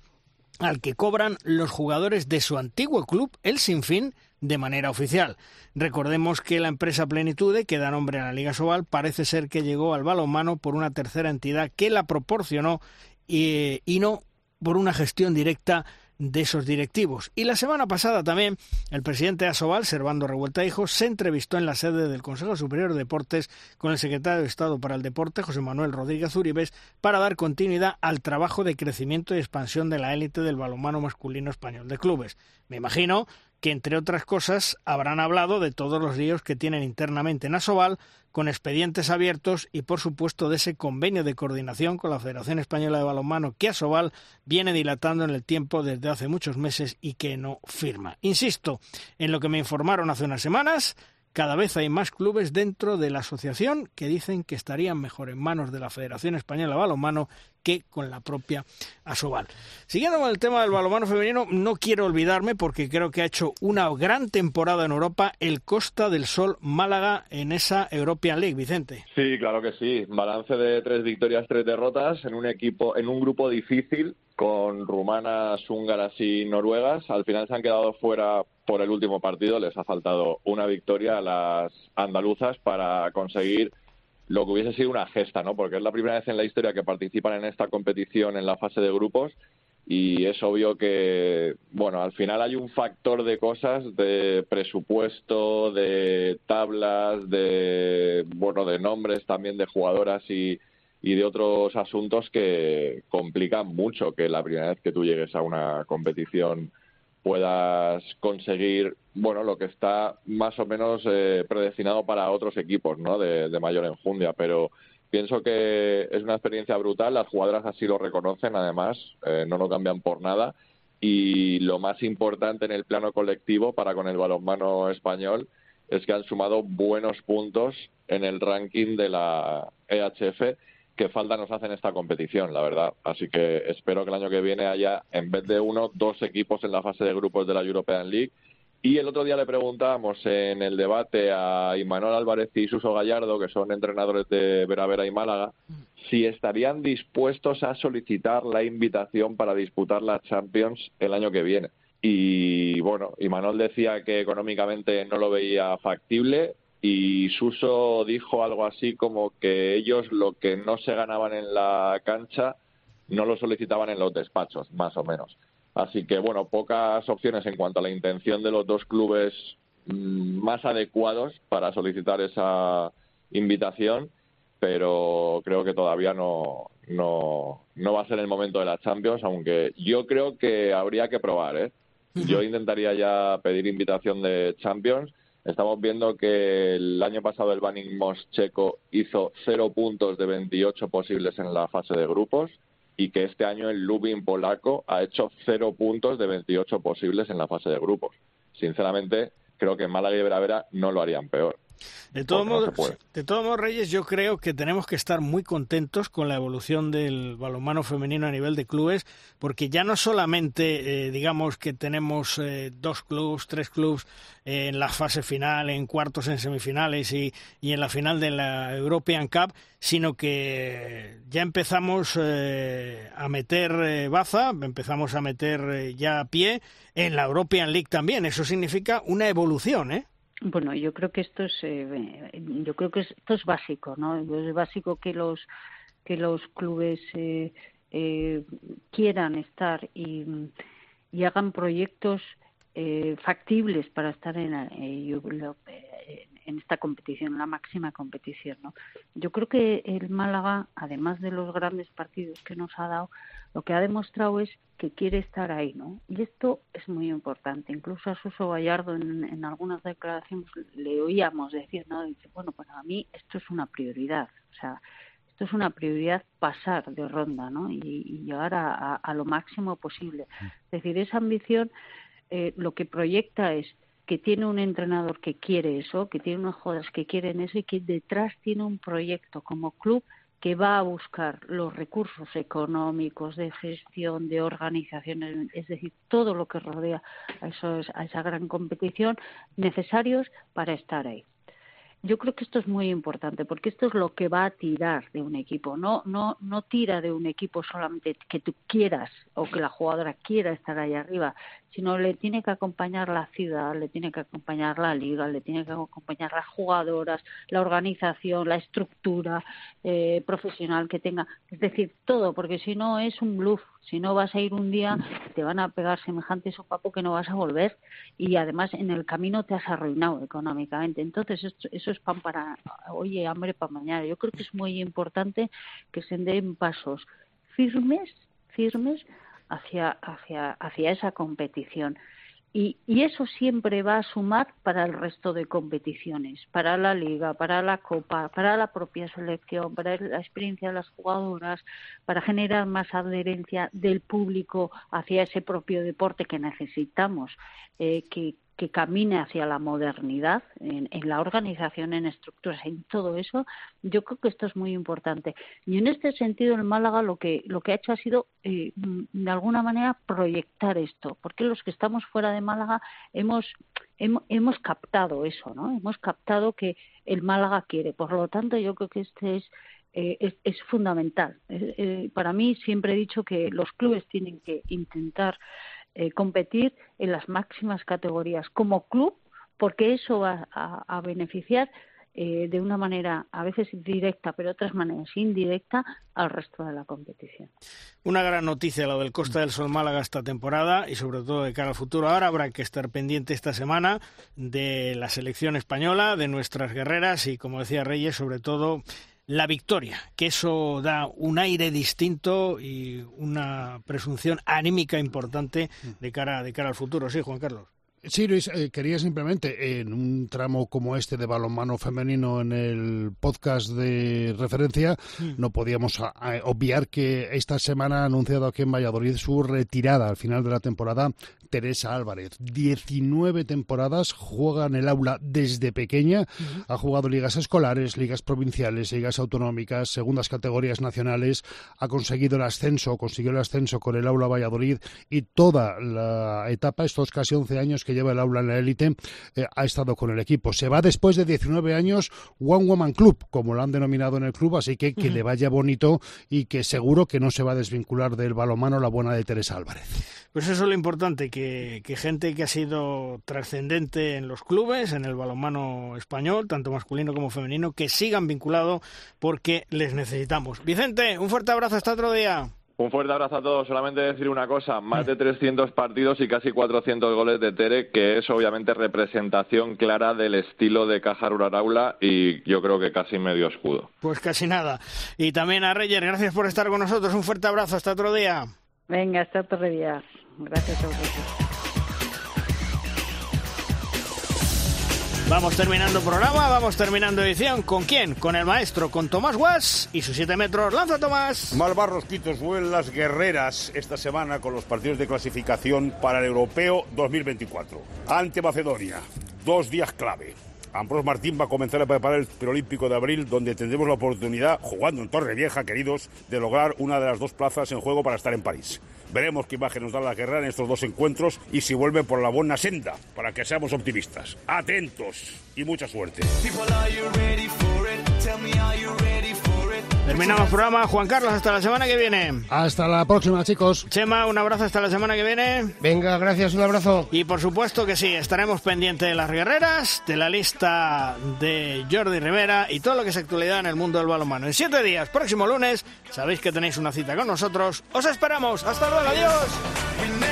al que cobran los jugadores de su antiguo club, el Sinfín, de manera oficial. Recordemos que la empresa Plenitude, que da nombre a la Liga Sobal, parece ser que llegó al balonmano por una tercera entidad que la proporcionó y, y no por una gestión directa de esos directivos. Y la semana pasada también el presidente de Asobal, Servando Revuelta Hijo, se entrevistó en la sede del Consejo Superior de Deportes con el secretario de Estado para el Deporte, José Manuel Rodríguez Uribes, para dar continuidad al trabajo de crecimiento y expansión de la élite del balonmano masculino español de clubes. Me imagino que, entre otras cosas, habrán hablado de todos los líos que tienen internamente en Asobal, con expedientes abiertos y, por supuesto, de ese convenio de coordinación con la Federación Española de Balonmano que Asobal viene dilatando en el tiempo desde hace muchos meses y que no firma. Insisto, en lo que me informaron hace unas semanas, cada vez hay más clubes dentro de la asociación que dicen que estarían mejor en manos de la Federación Española de Balonmano que con la propia Asobal. Siguiendo con el tema del balonmano femenino, no quiero olvidarme porque creo que ha hecho una gran temporada en Europa el Costa del Sol Málaga en esa European League, Vicente. Sí, claro que sí. Balance de tres victorias, tres derrotas en un equipo, en un grupo difícil con rumanas, húngaras y noruegas. Al final se han quedado fuera por el último partido. Les ha faltado una victoria a las andaluzas para conseguir lo que hubiese sido una gesta, ¿no? Porque es la primera vez en la historia que participan en esta competición en la fase de grupos y es obvio que, bueno, al final hay un factor de cosas, de presupuesto, de tablas, de, bueno, de nombres también de jugadoras y, y de otros asuntos que complican mucho que la primera vez que tú llegues a una competición puedas conseguir bueno lo que está más o menos eh, predestinado para otros equipos no de, mayor enjundia. Pero pienso que es una experiencia brutal las jugadoras así lo reconocen además eh, no lo cambian por nada. Y lo más importante en el plano colectivo para con el balonmano español es que han sumado buenos puntos en el ranking de la EHF que falta nos hacen esta competición, la verdad. Así que espero que el año que viene haya, en vez de uno, dos equipos en la fase de grupos de la European League. Y el otro día le preguntábamos en el debate a Imanol Álvarez y Suso Gallardo, que son entrenadores de Veravera y Málaga, si estarían dispuestos a solicitar la invitación para disputar la Champions el año que viene. Y bueno, Imanol decía que económicamente no lo veía factible y Suso dijo algo así como que ellos lo que no se ganaban en la cancha no lo solicitaban en los despachos, más o menos. Así que, bueno, pocas opciones en cuanto a la intención de los dos clubes mm, más adecuados para solicitar esa invitación, pero creo que todavía no, no, no va a ser el momento de la Champions, aunque yo creo que habría que probar, ¿eh? Yo intentaría ya pedir invitación de Champions Estamos viendo que el año pasado el Banning Moss checo hizo cero puntos de 28 posibles en la fase de grupos y que este año el Lubin polaco ha hecho cero puntos de 28 posibles en la fase de grupos. Sinceramente, creo que Málaga y Veravera no lo harían peor. De todos modos, de todos modos, Reyes, yo creo que tenemos que estar muy contentos con la evolución del balonmano femenino a nivel de clubes, porque ya no solamente, eh, digamos, que tenemos eh, dos clubes, tres clubes en la fase final, en cuartos, en semifinales y, y en la final de la European Cup, sino que ya empezamos eh, a meter baza, empezamos a meter ya a pie en la European League también. Eso significa una evolución, ¿eh? Bueno, yo creo que esto es, eh, yo creo que esto es básico, ¿no? Es básico que los que los clubes eh, eh, quieran estar y, hagan proyectos eh, factibles para estar en, eh, en esta competición, la máxima competición. ¿no? Yo creo que el Málaga, además de los grandes partidos que nos ha dado, lo que ha demostrado es que quiere estar ahí, ¿no? Y esto es muy importante. Incluso a Suso Gallardo en, en algunas declaraciones le oíamos decir, ¿no? Dice, bueno, para mí esto es una prioridad. O sea, esto es una prioridad pasar de ronda, ¿no? Y, y llegar a, a, a, lo máximo posible. Es decir, esa ambición eh, lo que proyecta es que tiene un entrenador que quiere eso, que tiene unos jugadores que quieren eso y que detrás tiene un proyecto como club que va a buscar los recursos económicos, de gestión, de organización, es decir, todo lo que rodea a, esos, esa gran competición necesarios para estar ahí. Yo creo que esto es muy importante porque esto es lo que va a tirar de un equipo. No, no, no tira de un equipo solamente que tú quieras o que la jugadora quiera estar ahí arriba, sino le tiene que acompañar la ciudad, le tiene que acompañar la liga, le tiene que acompañar las jugadoras, la organización, la estructura eh, profesional que tenga, es decir, todo, porque si no es un bluff, si no vas a ir un día, te van a pegar semejante sopapo que no vas a volver y además en el camino te has arruinado económicamente. Entonces, esto, eso es pan para, oye, hambre para mañana. Yo creo que es muy importante que se den pasos firmes, firmes hacia, hacia, hacia esa competición. Y, y, eso siempre va a sumar para el resto de competiciones, para la liga, para la copa, para la propia selección, para la experiencia de las jugadoras, para generar más adherencia del público hacia ese propio deporte que necesitamos, eh, que, que camine hacia la modernidad en, en, la organización, en estructuras, en todo eso, yo creo que esto es muy importante. Y en este sentido, el Málaga lo que lo que ha hecho ha sido, eh, de alguna manera, proyectar esto, porque los que estamos fuera de Málaga hemos hemos, hemos captado eso, ¿no? Hemos captado que el Málaga quiere. Por lo tanto, yo creo que este es eh, es, es, fundamental. Eh, eh, para mí siempre he dicho que los clubes tienen que intentar eh, competir en las máximas categorías como club, porque eso va a, a beneficiar eh, de una manera a veces directa, pero otras maneras indirecta al resto de la competición. Una gran noticia lo del Costa del Sol Málaga esta temporada y sobre todo de cara al futuro. Ahora habrá que estar pendiente esta semana de la selección española, de nuestras guerreras y, como decía Reyes, sobre todo la victoria, que eso da un aire distinto y una presunción anímica importante de cara, de cara al futuro. Sí, Juan Carlos. Sí, Luis, eh, quería simplemente, en un tramo como este de balonmano femenino en el podcast de referencia, no podíamos a- a obviar que esta semana ha anunciado aquí en Valladolid su retirada al final de la temporada, Teresa Álvarez. 19 temporadas, juega en el aula desde pequeña, ha jugado ligas escolares, ligas provinciales, ligas autonómicas, segundas categorías nacionales, ha conseguido el ascenso, consiguió el ascenso con el aula Valladolid y toda la etapa, estos casi 11 años que lleva el aula en la élite, eh, ha estado con el equipo. Se va después de 19 años One Woman Club, como lo han denominado en el club, así que que le vaya bonito y que seguro que no se va a desvincular del balomano la buena de Teresa Álvarez. Pues eso es lo importante, que, que gente que ha sido trascendente en los clubes, en el balonmano español, tanto masculino como femenino, que sigan vinculados porque les necesitamos. Vicente, un fuerte abrazo hasta otro día. Un fuerte abrazo a todos. Solamente decir una cosa, más de 300 partidos y casi 400 goles de Tere, que es obviamente representación clara del estilo de Caja Rural Aula y yo creo que casi medio escudo. Pues casi nada. Y también a Reyes, gracias por estar con nosotros. Un fuerte abrazo hasta otro día. Venga, hasta otro día. Gracias a vosotros. Vamos terminando programa, vamos terminando edición. ¿Con quién? Con el maestro, con Tomás Guas y sus 7 metros. ¡Lanza, Tomás! Malvarros Quitos vuelven las guerreras esta semana con los partidos de clasificación para el Europeo 2024. Ante Macedonia, dos días clave. Ambros Martín va a comenzar a preparar el preolímpico de abril, donde tendremos la oportunidad, jugando en Torrevieja, queridos, de lograr una de las dos plazas en juego para estar en París. Veremos qué imagen nos da la guerra en estos dos encuentros y si vuelve por la buena senda, para que seamos optimistas. Atentos y mucha suerte. Terminamos programa. Juan Carlos, hasta la semana que viene. Hasta la próxima, chicos. Chema, un abrazo hasta la semana que viene. Venga, gracias, un abrazo. Y por supuesto que sí, estaremos pendientes de las guerreras, de la lista de Jordi Rivera y todo lo que es actualidad en el mundo del balonmano. En siete días, próximo lunes, sabéis que tenéis una cita con nosotros. Os esperamos. Hasta luego, adiós.